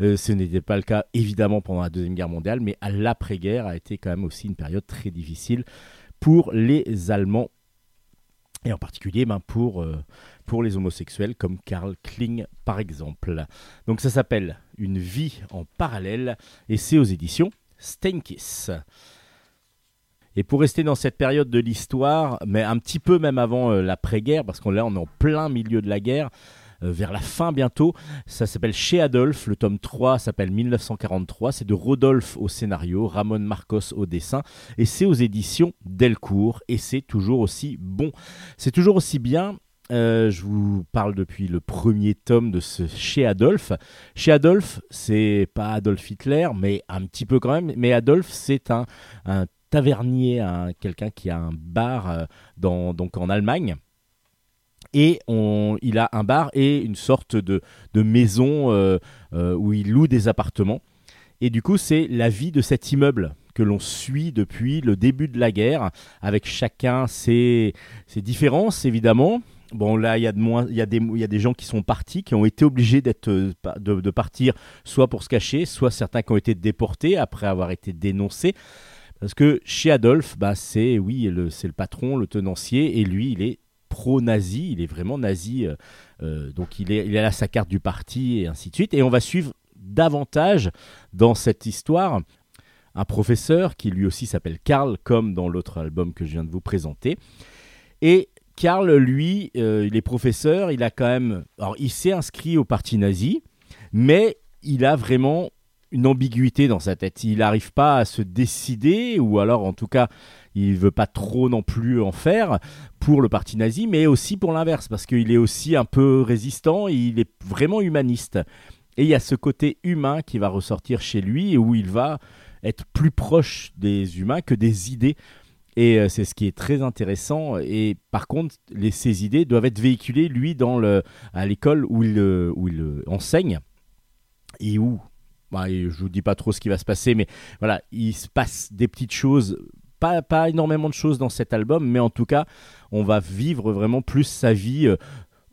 Euh, ce n'était pas le cas, évidemment, pendant la Deuxième Guerre mondiale, mais à l'après-guerre a été quand même aussi une période très difficile pour les Allemands, et en particulier ben, pour, euh, pour les homosexuels comme Karl Kling par exemple. Donc ça s'appelle Une vie en parallèle et c'est aux éditions Steinkiss. Et pour rester dans cette période de l'histoire, mais un petit peu même avant euh, l'après-guerre, parce qu'on est en plein milieu de la guerre, euh, vers la fin bientôt, ça s'appelle Chez Adolphe, le tome 3 s'appelle 1943, c'est de Rodolphe au scénario, Ramon Marcos au dessin, et c'est aux éditions Delcourt, et c'est toujours aussi bon. C'est toujours aussi bien, Euh, je vous parle depuis le premier tome de ce chez Adolphe. Chez Adolphe, c'est pas Adolf Hitler, mais un petit peu quand même. Mais Adolphe, c'est un, un tavernier, un- quelqu'un qui a un bar euh, donc en Allemagne. Et il a un bar et une sorte de, de maison euh, où il loue des appartements. Et du coup, c'est la vie de cet immeuble que l'on suit depuis le début de la guerre, avec chacun ses, ses différences, évidemment. Bon, là, il y, a y, des- y a des gens qui sont partis, qui ont été obligés d'être, euh, de, partir soit pour se cacher, soit certains qui ont été déportés après avoir été dénoncés. Parce que chez Adolphe, bah, c'est oui, le- le patron, le tenancier, et lui, il est pro-nazi, il est vraiment nazi. euh, euh, donc, il, est, il a sa carte du parti, et ainsi de suite. Et on va suivre davantage dans cette histoire un professeur qui lui aussi s'appelle Karl, comme dans l'autre album que je viens de vous présenter. Et Karl, lui, euh, il est professeur, il a quand même. Alors, il s'est inscrit au parti nazi, mais il a vraiment une ambiguïté dans sa tête. Il n'arrive pas à se décider, ou alors en tout cas, il veut pas trop non plus en faire pour le parti nazi, mais aussi pour l'inverse, parce qu'il est aussi un peu résistant, il est vraiment humaniste. Et il y a ce côté humain qui va ressortir chez lui, où il va être plus proche des humains que des idées. Et euh, c'est ce qui est très intéressant. Et par contre, les, ces idées doivent être véhiculées, lui, dans le, à l'école où il, euh, euh, enseigne. Et où, bah, et je vous dis pas trop ce qui va se passer, mais voilà, il se passe des petites choses. Pas, pas énormément de choses dans cet album, mais en tout cas, on va vivre vraiment plus sa vie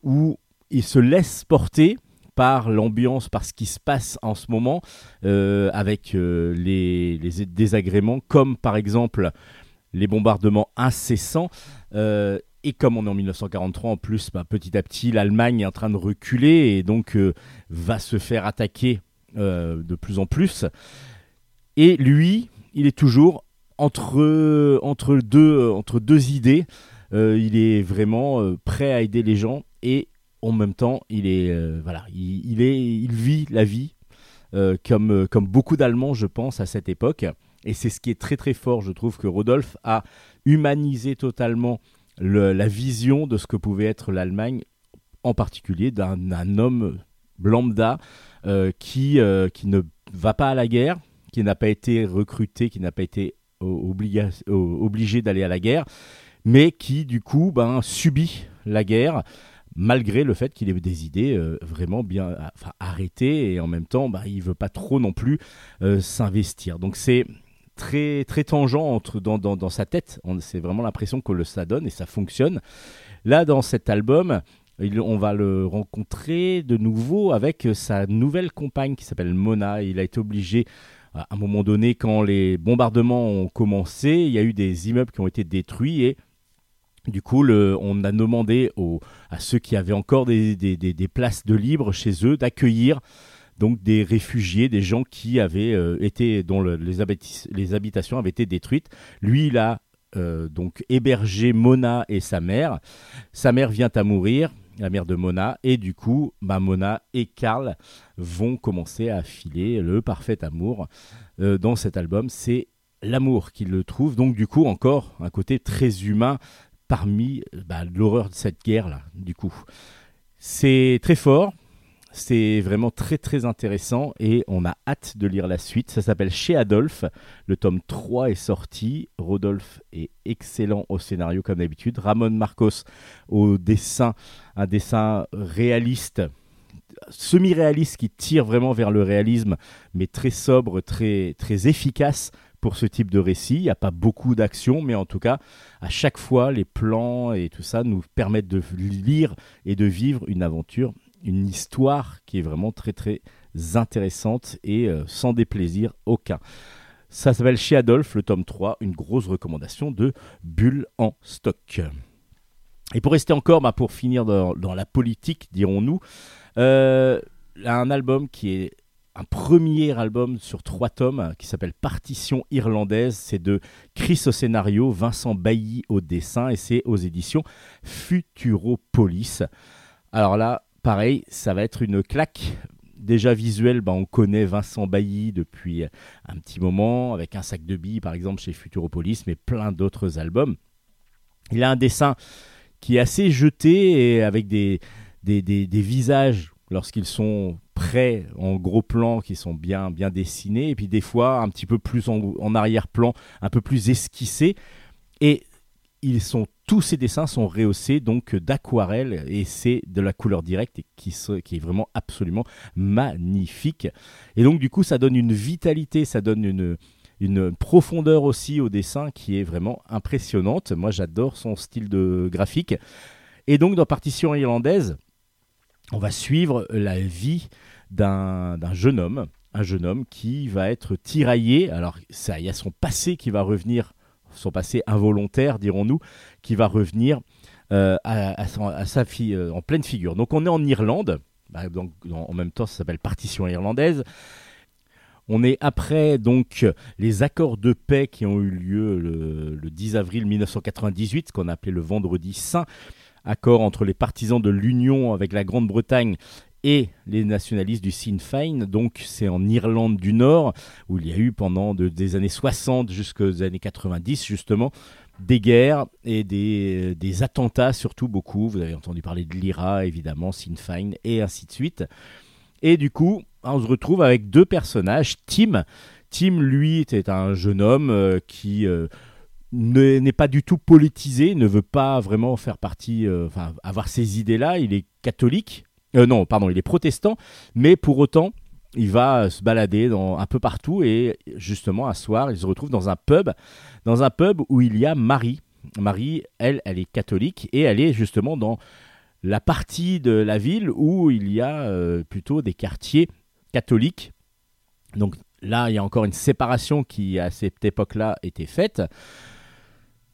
où il se laisse porter par l'ambiance, par ce qui se passe en ce moment, avec les désagréments, comme par exemple les bombardements incessants. euh, et comme on est en 1943, en plus, bah, petit à petit, l'Allemagne est en train de reculer et donc euh, va se faire attaquer euh, de plus en plus. Et lui, il est toujours entre, entre, deux, entre deux idées. Il est vraiment prêt à aider les gens et en même temps, il est voilà, il, il vit la vie comme comme beaucoup d'Allemands, je pense, à cette époque. Et c'est ce qui est très très fort, je trouve, que Rodolphe a humanisé totalement le- la vision de ce que pouvait être l'Allemagne, en particulier d'un homme lambda euh, qui, euh, qui ne va pas à la guerre, qui n'a pas été recruté, qui n'a pas été obligé d'aller à la guerre, mais qui du coup ben, subit la guerre malgré le fait qu'il ait des idées euh, vraiment bien arrêtées et en même temps bah, il veut pas trop non plus s'investir. Donc c'est très très tangent entre dans, dans, dans sa tête. C'est vraiment l'impression que le, ça donne et ça fonctionne. Là dans cet album, on va le rencontrer de nouveau avec euh, sa nouvelle compagne qui s'appelle Mona. Il a été obligé à un moment donné, quand les bombardements ont commencé, il y a eu des immeubles qui ont été détruits et du coup, on a demandé à ceux qui avaient encore des, des- des- des places de libre chez eux d'accueillir donc des réfugiés, des gens qui avaient euh, été dont le- les, habitations avaient été détruites. Lui, il a euh, donc hébergé Mona et sa mère. Sa mère vient à mourir, la mère de Mona, et du coup, bah, Mona et Karl vont commencer à filer le parfait amour euh, dans cet album. C'est l'amour qui le trouve, donc du coup encore un côté très humain parmi bah, l'horreur de cette guerre-là, du coup. C'est très fort, c'est vraiment très très intéressant et on a hâte de lire la suite. Ça s'appelle Chez Adolphe, le tome 3 est sorti, Rodolphe est excellent au scénario comme d'habitude, Ramon Marcos au dessin, un dessin réaliste, semi-réaliste qui tire vraiment vers le réalisme, mais très sobre, très, très efficace pour ce type de récit. Il n'y a pas beaucoup d'action, mais en tout cas, à chaque fois, les plans et tout ça nous permettent de lire et de vivre une aventure, une histoire qui est vraiment très très intéressante et euh, sans déplaisir aucun. Ça s'appelle Chez Adolphe, le tome 3, une grosse recommandation de Bulle en stock. Et pour rester encore, bah, pour finir dans, la politique, dirons-nous, euh, un album qui est un premier album sur trois tomes qui s'appelle Partition irlandaise. C'est de Chris au scénario, Vincent Bailly au dessin et c'est aux éditions Futuropolis. Alors là, pareil, ça va être une claque. Déjà visuel, bah, on connaît Vincent Bailly depuis un petit moment, avec un sac de billes par exemple chez Futuropolis, mais plein d'autres albums. Il a un dessin qui est assez jeté et avec des, visages lorsqu'ils sont prêts en gros plan qui sont bien, bien dessinés et puis des fois un petit peu plus en, en arrière-plan, un peu plus esquissés. Et ils sont tous ces dessins sont rehaussés donc d'aquarelle et c'est de la couleur directe qui, qui est vraiment absolument magnifique. Et donc du coup ça donne une vitalité, ça donne une, une profondeur aussi au dessin qui est vraiment impressionnante. Moi j'adore son style de graphique. Et donc dans Partition irlandaise, on va suivre la vie d'un d'un jeune homme, un jeune homme qui va être tiraillé. Alors ça, il y a son passé qui va revenir, son passé involontaire, dirons-nous, qui va revenir euh, à, sa fille euh, en pleine figure. Donc on est en Irlande, bah, donc, en même temps ça s'appelle Partition irlandaise. On est après donc les accords de paix qui ont eu lieu le, le 10 avril 1998, ce qu'on a appelé le Vendredi Saint, accord entre les partisans de l'Union avec la Grande-Bretagne et les nationalistes du Sinn Féin. Donc c'est en Irlande du Nord où il y a eu pendant de- des années 60 jusqu'aux années 90 justement des guerres et des, attentats surtout beaucoup. Vous avez entendu parler de l'IRA évidemment, Sinn Féin et ainsi de suite. Et du coup, on se retrouve avec deux personnages. Tim, Tim lui était un jeune homme euh, qui euh, ne- n'est pas du tout politisé, ne veut pas vraiment faire partie, euh, enfin avoir ces idées-là. Il est catholique, Euh, non, pardon, il est protestant, mais pour autant, il va euh, se balader un peu partout et justement un soir, il se retrouve dans un pub, dans un pub où il y a Marie. Marie, elle, elle est catholique et elle est justement dans la partie de la ville où il y a euh, plutôt des quartiers catholiques. Donc là, il y a encore une séparation qui, à cette époque-là, était faite.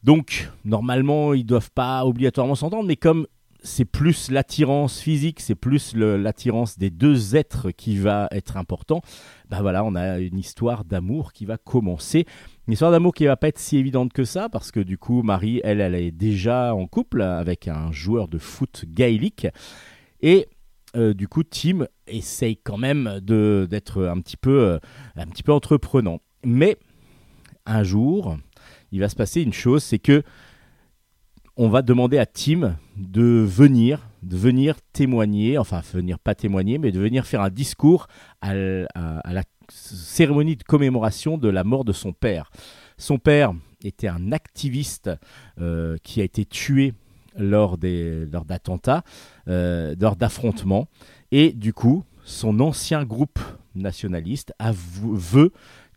Donc, normalement, ils doivent pas obligatoirement s'entendre, mais comme c'est plus l'attirance physique, c'est plus l'attirance des deux êtres qui va être important, ben voilà, on a une histoire d'amour qui va commencer. Une histoire d'amour qui va pas être si évidente que ça, parce que du coup, Marie, elle, elle est déjà en couple avec un joueur de foot gaélique. Et euh, du coup, Tim essaye quand même d'être un, petit peu, euh, un petit peu entreprenant. Mais un jour, il va se passer une chose, c'est que on va demander à Tim de venir, de venir témoigner, enfin venir pas témoigner, mais de venir faire un discours à, la cérémonie de commémoration de la mort de son père. Son père était un activiste euh, qui a été tué lors des lors d'attentats, euh, lors d'affrontements, et du coup, son ancien groupe nationaliste veut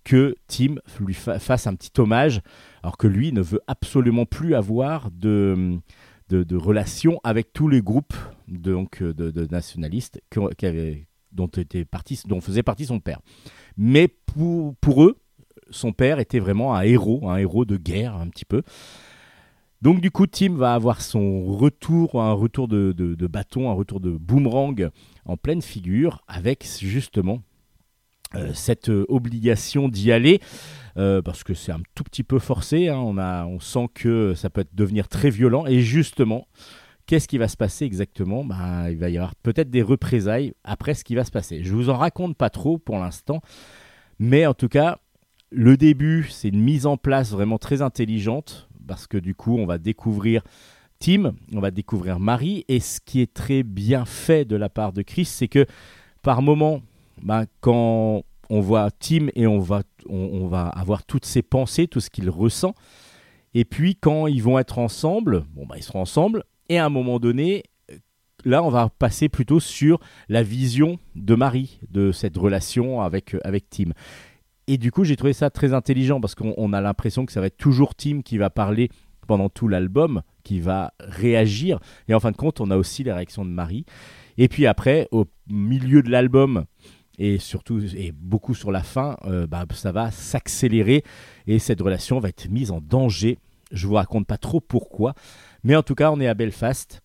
que Tim lui fa- fasse un petit hommage, alors que lui ne veut absolument plus avoir de, de, relation avec tous les groupes donc, de, de nationalistes dont, était parti, dont faisait partie son père. Mais pour, pour eux, son père était vraiment un héros, un héros de guerre un petit peu. Donc du coup, Tim va avoir son retour, un retour de, de- bâton, un retour de boomerang en pleine figure, avec justement euh, cette euh, obligation d'y aller, euh, parce que c'est un tout petit peu forcé. hein. on, a, on sent que ça peut être- devenir très violent. Et justement, qu'est-ce qui va se passer exactement? Bah, Il va y avoir peut-être des représailles après ce qui va se passer. Je vous en raconte pas trop pour l'instant, mais en tout cas, le début, c'est une mise en place vraiment très intelligente, parce que du coup, on va découvrir Tim, on va découvrir Marie, et ce qui est très bien fait de la part de Chris, c'est que par moment, bah, quand on voit Tim et on va, on, va avoir toutes ses pensées, tout ce qu'il ressent, et puis quand ils vont être ensemble, bon bah ils seront ensemble, et à un moment donné, là on va passer plutôt sur la vision de Marie, de cette relation avec, avec Tim. Et du coup, j'ai trouvé ça très intelligent parce qu'on on a l'impression que ça va être toujours Tim qui va parler pendant tout l'album, qui va réagir. Et en fin de compte, on a aussi les réactions de Marie. Et puis après, au milieu de l'album, et surtout, et beaucoup sur la fin, euh, bah, ça va s'accélérer et cette relation va être mise en danger. Je vous raconte pas trop pourquoi, mais en tout cas, on est à Belfast.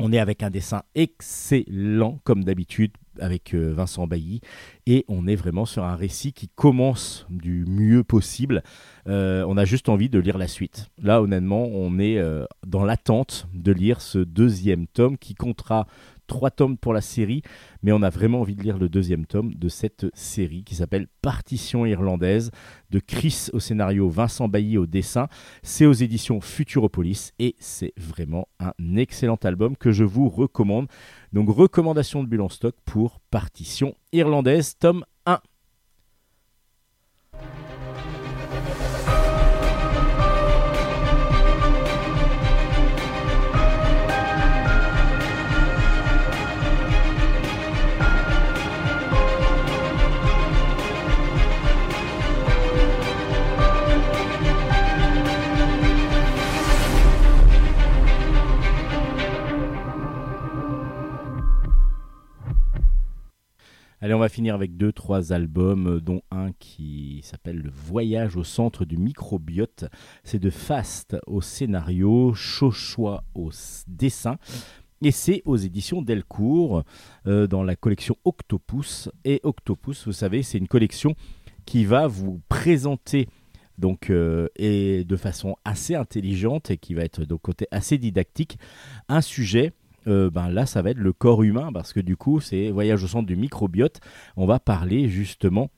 On est avec un dessin excellent, comme d'habitude, avec euh, Vincent Bailly. Et on est vraiment sur un récit qui commence du mieux possible. Euh, on a juste envie de lire la suite. Là, honnêtement, on est dans l'attente de lire ce deuxième tome qui comptera trois tomes pour la série, mais on a vraiment envie de lire le deuxième tome de cette série qui s'appelle Partition irlandaise de Chris au scénario, Vincent Bailly au dessin. C'est aux éditions Futuropolis et c'est vraiment un excellent album que je vous recommande. Donc recommandation de Bulle en stock pour Partition irlandaise, tome Allez, on va finir avec deux, trois albums, euh, dont un qui s'appelle Le Voyage au centre du microbiote. C'est de Fast au scénario, Chochois au dessin. Et c'est aux éditions Delcourt, euh, dans la collection Octopus. Et Octopus, vous savez, c'est une collection qui va vous présenter donc euh, et de façon assez intelligente et qui va être de côté assez didactique un sujet euh, ben là ça va être le corps humain parce que du coup c'est voyage au centre du microbiote on va parler justement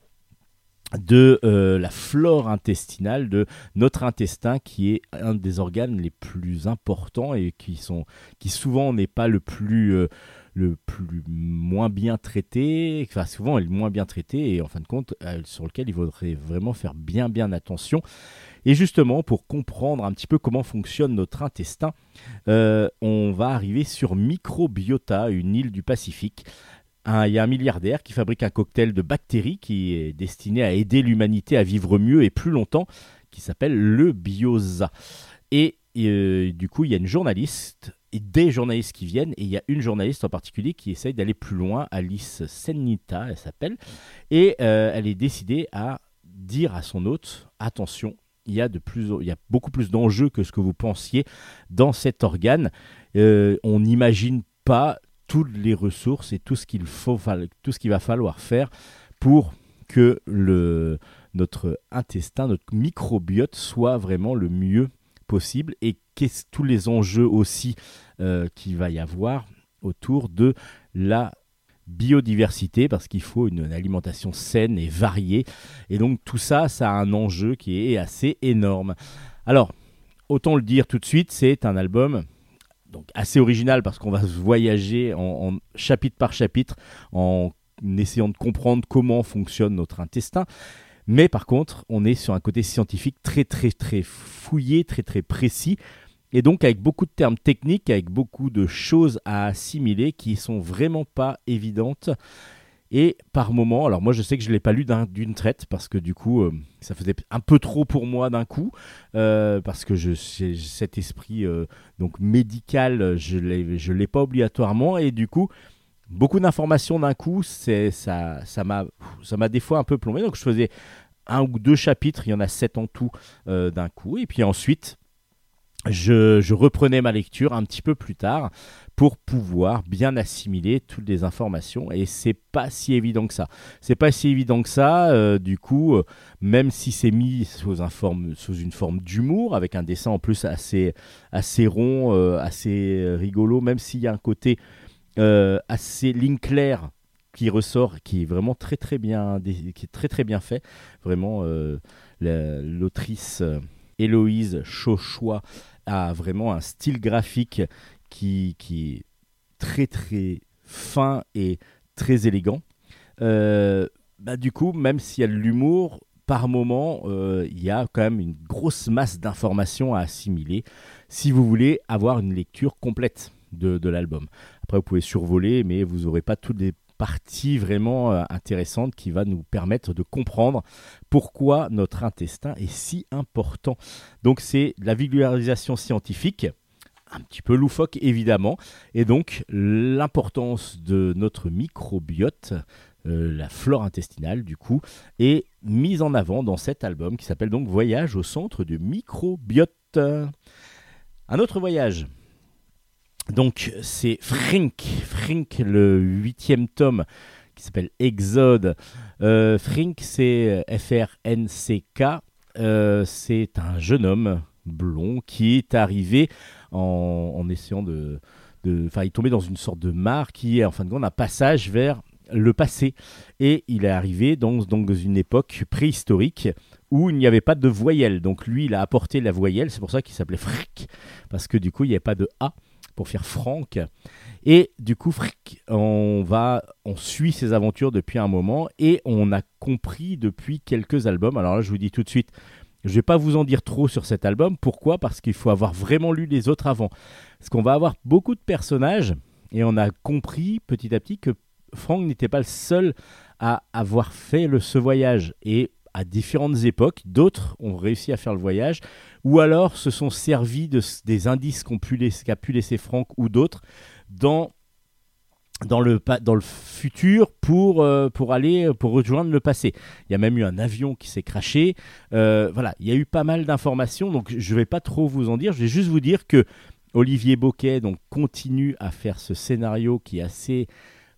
de euh, la flore intestinale de notre intestin qui est un des organes les plus importants et qui sont qui souvent n'est pas le plus euh, le plus moins bien traité, enfin souvent est le moins bien traité et en fin de compte sur lequel il faudrait vraiment faire bien bien attention. Et justement pour comprendre un petit peu comment fonctionne notre intestin, euh, on va arriver sur Microbiota, une île du Pacifique. Il y a un milliardaire qui fabrique un cocktail de bactéries qui est destiné à aider l'humanité à vivre mieux et plus longtemps, qui s'appelle le Bioza. Et euh, du coup, il y a une journaliste et des journalistes qui viennent, et il y a une journaliste en particulier qui essaye d'aller plus loin, Alice Senita, elle s'appelle, et euh, elle est décidée à dire à son hôte attention, il y a, de plus, il y a beaucoup plus d'enjeux que ce que vous pensiez dans cet organe. Euh, on n'imagine pas toutes les ressources et tout ce qu'il faut, tout ce qu'il va falloir faire pour que notre intestin, notre microbiote soit vraiment le mieux possible et tous les enjeux aussi euh, qu'il va y avoir autour de la biodiversité parce qu'il faut une alimentation saine et variée. Et donc tout ça ça a un enjeu qui est assez énorme. Alors autant le dire tout de suite c'est un album donc assez original parce qu'on va voyager en, chapitre par chapitre en essayant de comprendre comment fonctionne notre intestin. Mais par contre, on est sur un côté scientifique très très très fouillé, très très précis, et donc avec beaucoup de termes techniques, avec beaucoup de choses à assimiler qui sont vraiment pas évidentes. Et par moment, alors moi je sais que je l'ai pas lu d'un- d'une traite parce que du coup euh, ça faisait un peu trop pour moi d'un coup euh, parce que je cet esprit euh, donc médical je je l'ai pas obligatoirement et du coup beaucoup d'informations d'un coup, ça, m'a, ça m'a des fois un peu plombé. Donc je faisais un ou deux chapitres, il y en a sept en tout d'un coup, et puis ensuite je, reprenais ma lecture un petit peu plus tard pour pouvoir bien assimiler toutes les informations. Et c'est pas si évident que ça. C'est pas si évident que ça. euh, du coup, euh, même si c'est mis sous, une forme d'humour, avec un dessin en plus assez, rond, euh, assez rigolo, même s'il y a un côté assez ligne claire qui ressort, qui est vraiment très très bien, fait. Vraiment, la- l'autrice Héloïse Chauchois a vraiment un style graphique qui, est très très fin et très élégant. Euh, bah, du coup, même s'il y a de l'humour, par moment, euh, il y a quand même une grosse masse d'informations à assimiler si vous voulez avoir une lecture complète de, de l'album. Après, vous pouvez survoler, mais vous n'aurez pas toutes les parties vraiment euh, intéressantes qui va nous permettre de comprendre pourquoi notre intestin est si important. Donc, c'est la vulgarisation scientifique un petit peu loufoque évidemment, et donc l'importance de notre microbiote, euh, la flore intestinale du coup, est mise en avant dans cet album qui s'appelle donc Voyage au centre du microbiote. Un autre voyage. Donc c'est Frink, Frink le huitième tome qui s'appelle Exode. Euh, Frink c'est F-R-N-C-K. Euh, c'est un jeune homme blond qui est arrivé en, essayant de, enfin, il tombait dans une sorte de mare qui est en fin de compte un passage vers le passé. Et il est arrivé dans, dans une époque préhistorique où il n'y avait pas de voyelle. Donc lui, il a apporté la voyelle, c'est pour ça qu'il s'appelait Frick, parce que du coup, il n'y avait pas de A pour faire Franck. Et du coup, on va, on suit ses aventures depuis un moment et on a compris depuis quelques albums. Alors là, je vous dis tout de suite, je vais pas vous en dire trop sur cet album. Pourquoi? Parce qu'il faut avoir vraiment lu les autres avant. Parce qu'on va avoir beaucoup de personnages et on a compris petit à petit que Frank n'était pas le seul à avoir fait ce voyage. Et à différentes époques, d'autres ont réussi à faire le voyage ou alors se sont servis de, des indices qu'a pu laisser Frank ou d'autres dans dans le, dans le futur pour, euh, pour aller pour rejoindre le passé. Il y a même eu un avion qui s'est craché. Euh, voilà, il y a eu pas mal d'informations, donc je ne vais pas trop vous en dire. Je vais juste vous dire que Olivier Boquet donc, continue à faire ce scénario qui est assez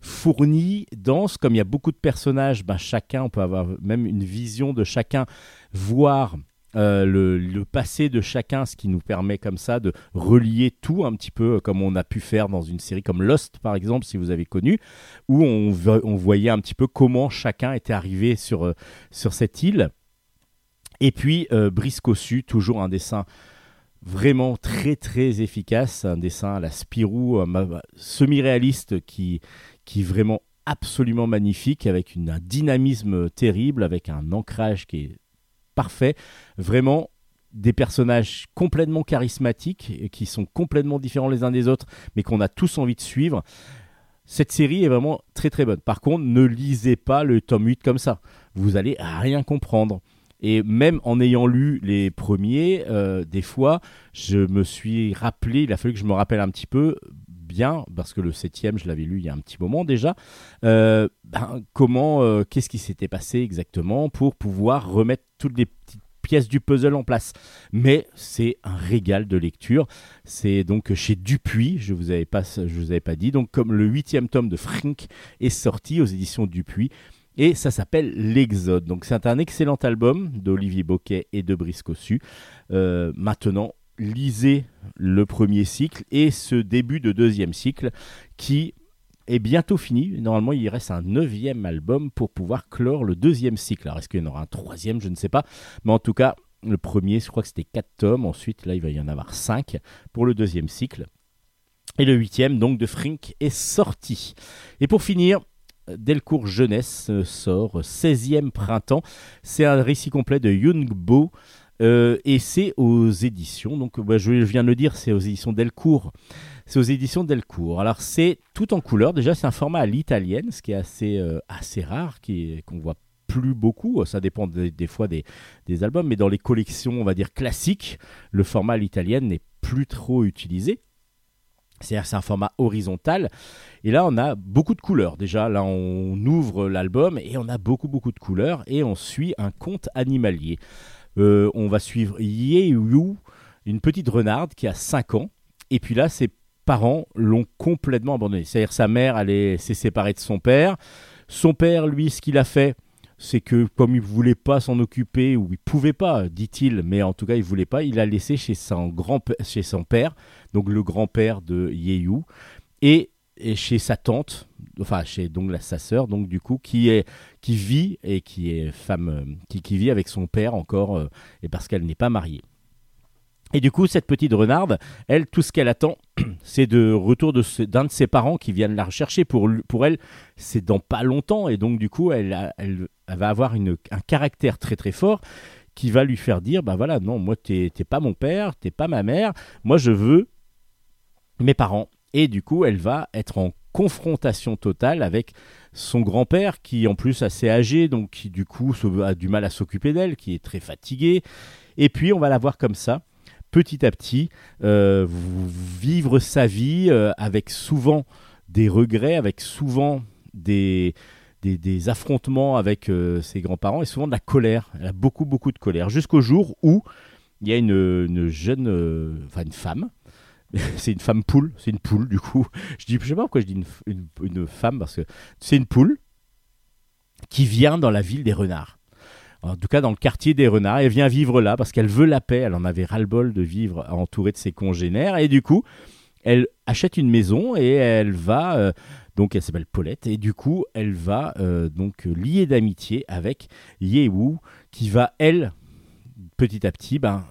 fourni, dense. Comme il y a beaucoup de personnages, ben, chacun, on peut avoir même une vision de chacun, voir euh, le, passé de chacun, ce qui nous permet comme ça de relier tout un petit peu, euh, comme on a pu faire dans une série comme Lost, par exemple, si vous avez connu, où on, vo- on voyait un petit peu comment chacun était arrivé sur, euh, sur cette île. Et puis, euh, Brice Cossu, toujours un dessin vraiment très très efficace, un dessin à la Spirou, ma- semi-réaliste qui, qui est vraiment absolument magnifique, avec un dynamisme terrible, avec un ancrage qui est parfait. Vraiment des personnages complètement charismatiques et qui sont complètement différents les uns des autres, mais qu'on a tous envie de suivre. Cette série est vraiment très très bonne. Par contre, ne lisez pas le tome 8 comme ça. Vous allez rien comprendre. Et même en ayant lu les premiers, euh, des fois, je me suis rappelé, il a fallu que je me rappelle un petit peu parce que le septième, je l'avais lu il y a un petit moment déjà, euh, ben, comment, euh, qu'est-ce qui s'était passé exactement pour pouvoir remettre toutes les petites pièces du puzzle en place? Mais c'est un régal de lecture. C'est donc chez Dupuis, je vous avais pas, je vous avais pas dit. Donc comme le huitième tome de Frink est sorti aux éditions Dupuis. Et ça s'appelle L'Exode. Donc c'est un excellent album d'Olivier Boquet et de Brice Cossu. Euh, maintenant, lisez le premier cycle et ce début de deuxième cycle qui est bientôt fini. Normalement, il reste un neuvième album pour pouvoir clore le deuxième cycle. Alors, est-ce qu'il y en aura un troisième? Je ne sais pas. Mais en tout cas, le premier, je crois que c'était quatre tomes. Ensuite, là, il va y en avoir cinq pour le deuxième cycle. Et le huitième, donc, de Frink est sorti. Et pour finir, Delcourt Jeunesse sort 16e printemps. C'est un récit complet de Young Bo. Euh, et c'est aux éditions, donc bah, je viens de le dire, c'est aux éditions Delcourt. C'est aux éditions Delcourt. Alors c'est tout en couleur. Déjà c'est un format à l'italienne, ce qui est assez, euh, assez rare, qui qu'on voit plus beaucoup. Ça dépend des, fois des, des albums, mais dans les collections, on va dire classiques, le format à l'italienne n'est plus trop utilisé. C'est-à-dire c'est un format horizontal. Et là, on a beaucoup de couleurs. Déjà, là, on ouvre l'album et on a beaucoup, beaucoup de couleurs. Et on suit un conte animalier. Euh, on va suivre Yeyu, une petite renarde qui a 5 ans. Et puis là, ses parents l'ont complètement abandonné. C'est-à-dire sa mère, s'est séparée de son père. Son père, lui, ce qu'il a fait, c'est que comme il voulait pas s'en occuper, ou il pouvait pas, dit-il, mais en tout cas il voulait pas, il a laissé chez son, grand chez son père, donc le grand-père de Yeyu, et, et chez sa tante, enfin chez donc la, sa sœur, donc du coup qui est qui vit et qui est femme, euh, qui, vit avec son père encore, euh, et parce qu'elle n'est pas mariée. Et du coup, cette petite renarde, elle, tout ce qu'elle attend, c'est de retour de d'un de ses parents qui viennent la rechercher. Pour, pour elle, c'est dans pas longtemps. Et donc, du coup, elle, elle, va avoir une- un caractère très très fort qui va lui faire dire, bah voilà, non, moi, t'es pas mon père, t'es pas ma mère. Moi, je veux mes parents. Et du coup, elle va être en confrontation totale avec son grand-père qui, en plus, assez âgé, donc qui, du coup, a du mal à s'occuper d'elle, qui est très fatigué. Et puis, on va la voir comme ça petit à petit euh, vivre sa vie euh, avec souvent des regrets, avec souvent des, des, affrontements avec euh, ses grands-parents et souvent de la colère. Elle a beaucoup, beaucoup de colère. Jusqu'au jour où il y a une, une jeune, enfin une femme, c'est une femme poule, c'est une poule du coup. Je dis, sais pas pourquoi je dis une, une- une femme parce que c'est une poule qui vient dans la ville des renards en tout cas dans le quartier des renards. Elle vient vivre là parce qu'elle veut la paix. Elle en avait ras-le-bol de vivre entourée de ses congénères. Et du coup, elle achète une maison et elle va, euh, donc elle s'appelle Paulette, et du coup, elle va euh, donc lier d'amitié avec Yewu, qui va, elle, petit à petit, ben,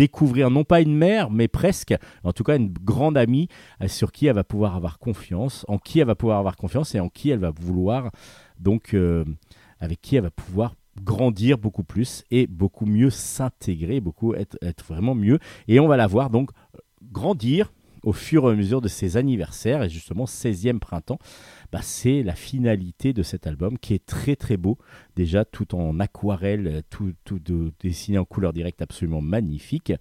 découvrir non pas une mère, mais presque, en tout cas une grande amie euh, sur qui elle va pouvoir avoir confiance, en qui elle va pouvoir avoir confiance et en qui elle va vouloir, donc, euh, avec qui elle va pouvoir grandir beaucoup plus et beaucoup mieux s'intégrer, beaucoup être, être vraiment mieux. Et on va la voir donc grandir au fur et à mesure de ses anniversaires et justement 16e printemps. Bah, c'est la finalité de cet album qui est très très beau, déjà tout en aquarelle, tout, tout de- dessiné en couleur directe, absolument magnifique.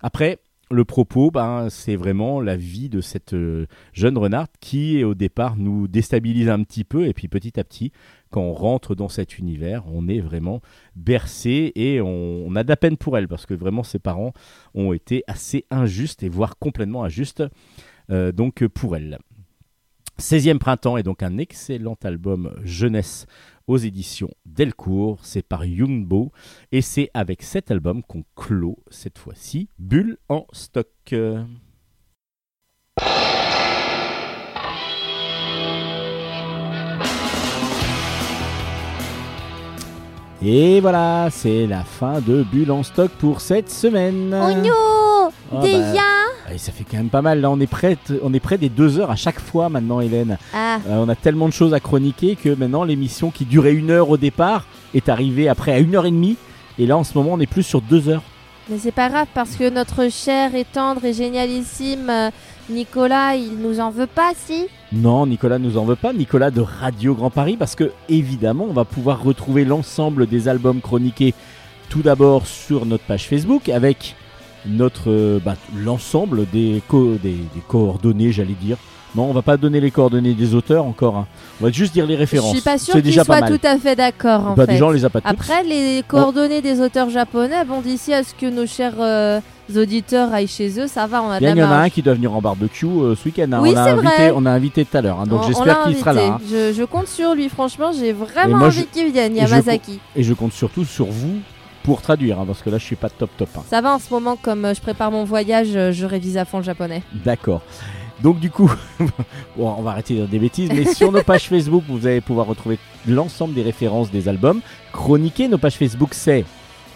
Après, le propos, ben, c'est vraiment la vie de cette euh, jeune renarde qui, au départ, nous déstabilise un petit peu, et puis petit à petit, quand on rentre dans cet univers, on est vraiment bercé et on, a de la peine pour elle, parce que vraiment ses parents ont été assez injustes, et voire complètement injustes, euh, donc pour elle. 16e printemps est donc un excellent album jeunesse aux éditions Delcourt. C'est par Youngbo et c'est avec cet album qu'on clôt cette fois-ci Bulle en stock. Et voilà, c'est la fin de Bulle en stock pour cette semaine. Oh, Déjà bah, et ça fait quand même pas mal. Là, on est près, on est près des deux heures à chaque fois maintenant, Hélène. Ah, Euh, on a tellement de choses à chroniquer que maintenant l'émission qui durait une heure au départ est arrivée après à une heure et demie. Et là en ce moment on est plus sur deux heures. Mais c'est pas grave parce que notre cher et tendre et génialissime euh, Nicolas, il nous en veut pas, si? Non, Nicolas nous en veut pas. Nicolas de Radio Grand Paris parce que évidemment on va pouvoir retrouver l'ensemble des albums chroniqués tout d'abord sur notre page Facebook avec notre euh, bah, l'ensemble des, co- des, des coordonnées, j'allais dire. Non, on va pas donner les coordonnées des auteurs encore. hein. On va juste dire les références. Je suis pas sûre C'est qu'il déjà pas mal. tout à fait d'accord en Bah, fait. déjà on les a pas toutes. Après, les coordonnées des auteurs japonais, bon, d'ici à ce que nos chers euh, auditeurs aillent chez eux, ça va, on a de Bien, la il y en a marge. un qui doit venir en barbecue euh, ce week-end. hein. Oui, on, a c'est invité, vrai. on a invité tout à l'heure. hein. donc On- on j'espère qu'il sera là. hein. Je, je compte sur lui, franchement, j'ai vraiment moi, envie qu'il vienne, et je Yamazaki. Et je compte surtout sur vous pour traduire, hein, parce que là je suis pas top top. hein. Ça va en ce moment, comme euh, je prépare mon voyage, euh, je révise à fond le japonais. D'accord. Donc du coup, bon, on va arrêter de dire des bêtises, mais sur nos pages Facebook, vous allez pouvoir retrouver l'ensemble des références des albums. Chroniquer nos pages Facebook, c'est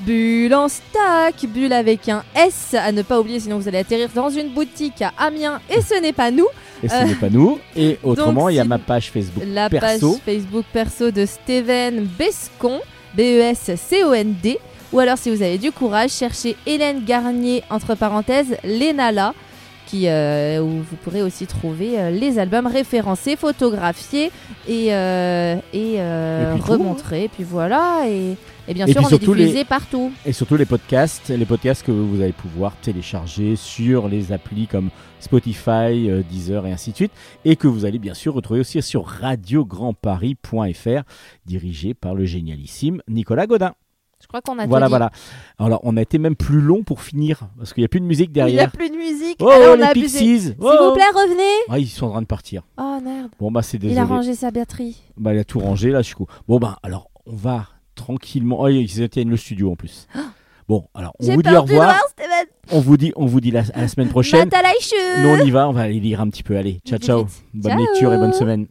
Bulle en stock, bulle avec un S à ne pas oublier, sinon vous allez atterrir dans une boutique à Amiens et ce n'est pas nous. et ce Euh, n'est pas nous. Et autrement, il y a ma page Facebook La perso. page Facebook perso de Steven Bescon, B-E-S-C-O-N-D. Ou alors, si vous avez du courage, cherchez Hélène Garnier, entre parenthèses, Lénala, qui, euh, où vous pourrez aussi trouver euh, les albums référencés, photographiés et, euh, et, Et puis tout, remontrés. Et puis voilà. Et, et bien sûr, on est surtout les- diffusé partout. Et surtout les podcasts, les podcasts que vous allez pouvoir télécharger sur les applis comme Spotify, Deezer et ainsi de suite, et que vous allez bien sûr retrouver aussi sur radiograndparis.fr, dirigé par le génialissime Nicolas Godin. Je crois qu'on a Voilà, tout dit. voilà. Alors, on a été même plus long pour finir, parce qu'il n'y a plus de musique Il n'y a derrière. plus de musique. Oh, Alors, on les a abusé. Pixies S'il oh. vous plaît, revenez. Ah, ils sont en train de partir. Oh merde. Bon, bah, c'est Il désolé. a rangé sa batterie. Bah, il a tout rangé, là, je suis. Bon, bah, alors, on va tranquillement. Oh, ils éteignent le studio en plus. Bon, alors, on vous dit au revoir. On vous dit, on vous dit la- à la semaine prochaine. Nous, on y va, on va aller lire un petit peu. Allez, ciao, ciao. Bonne Ciao. lecture et bonne semaine.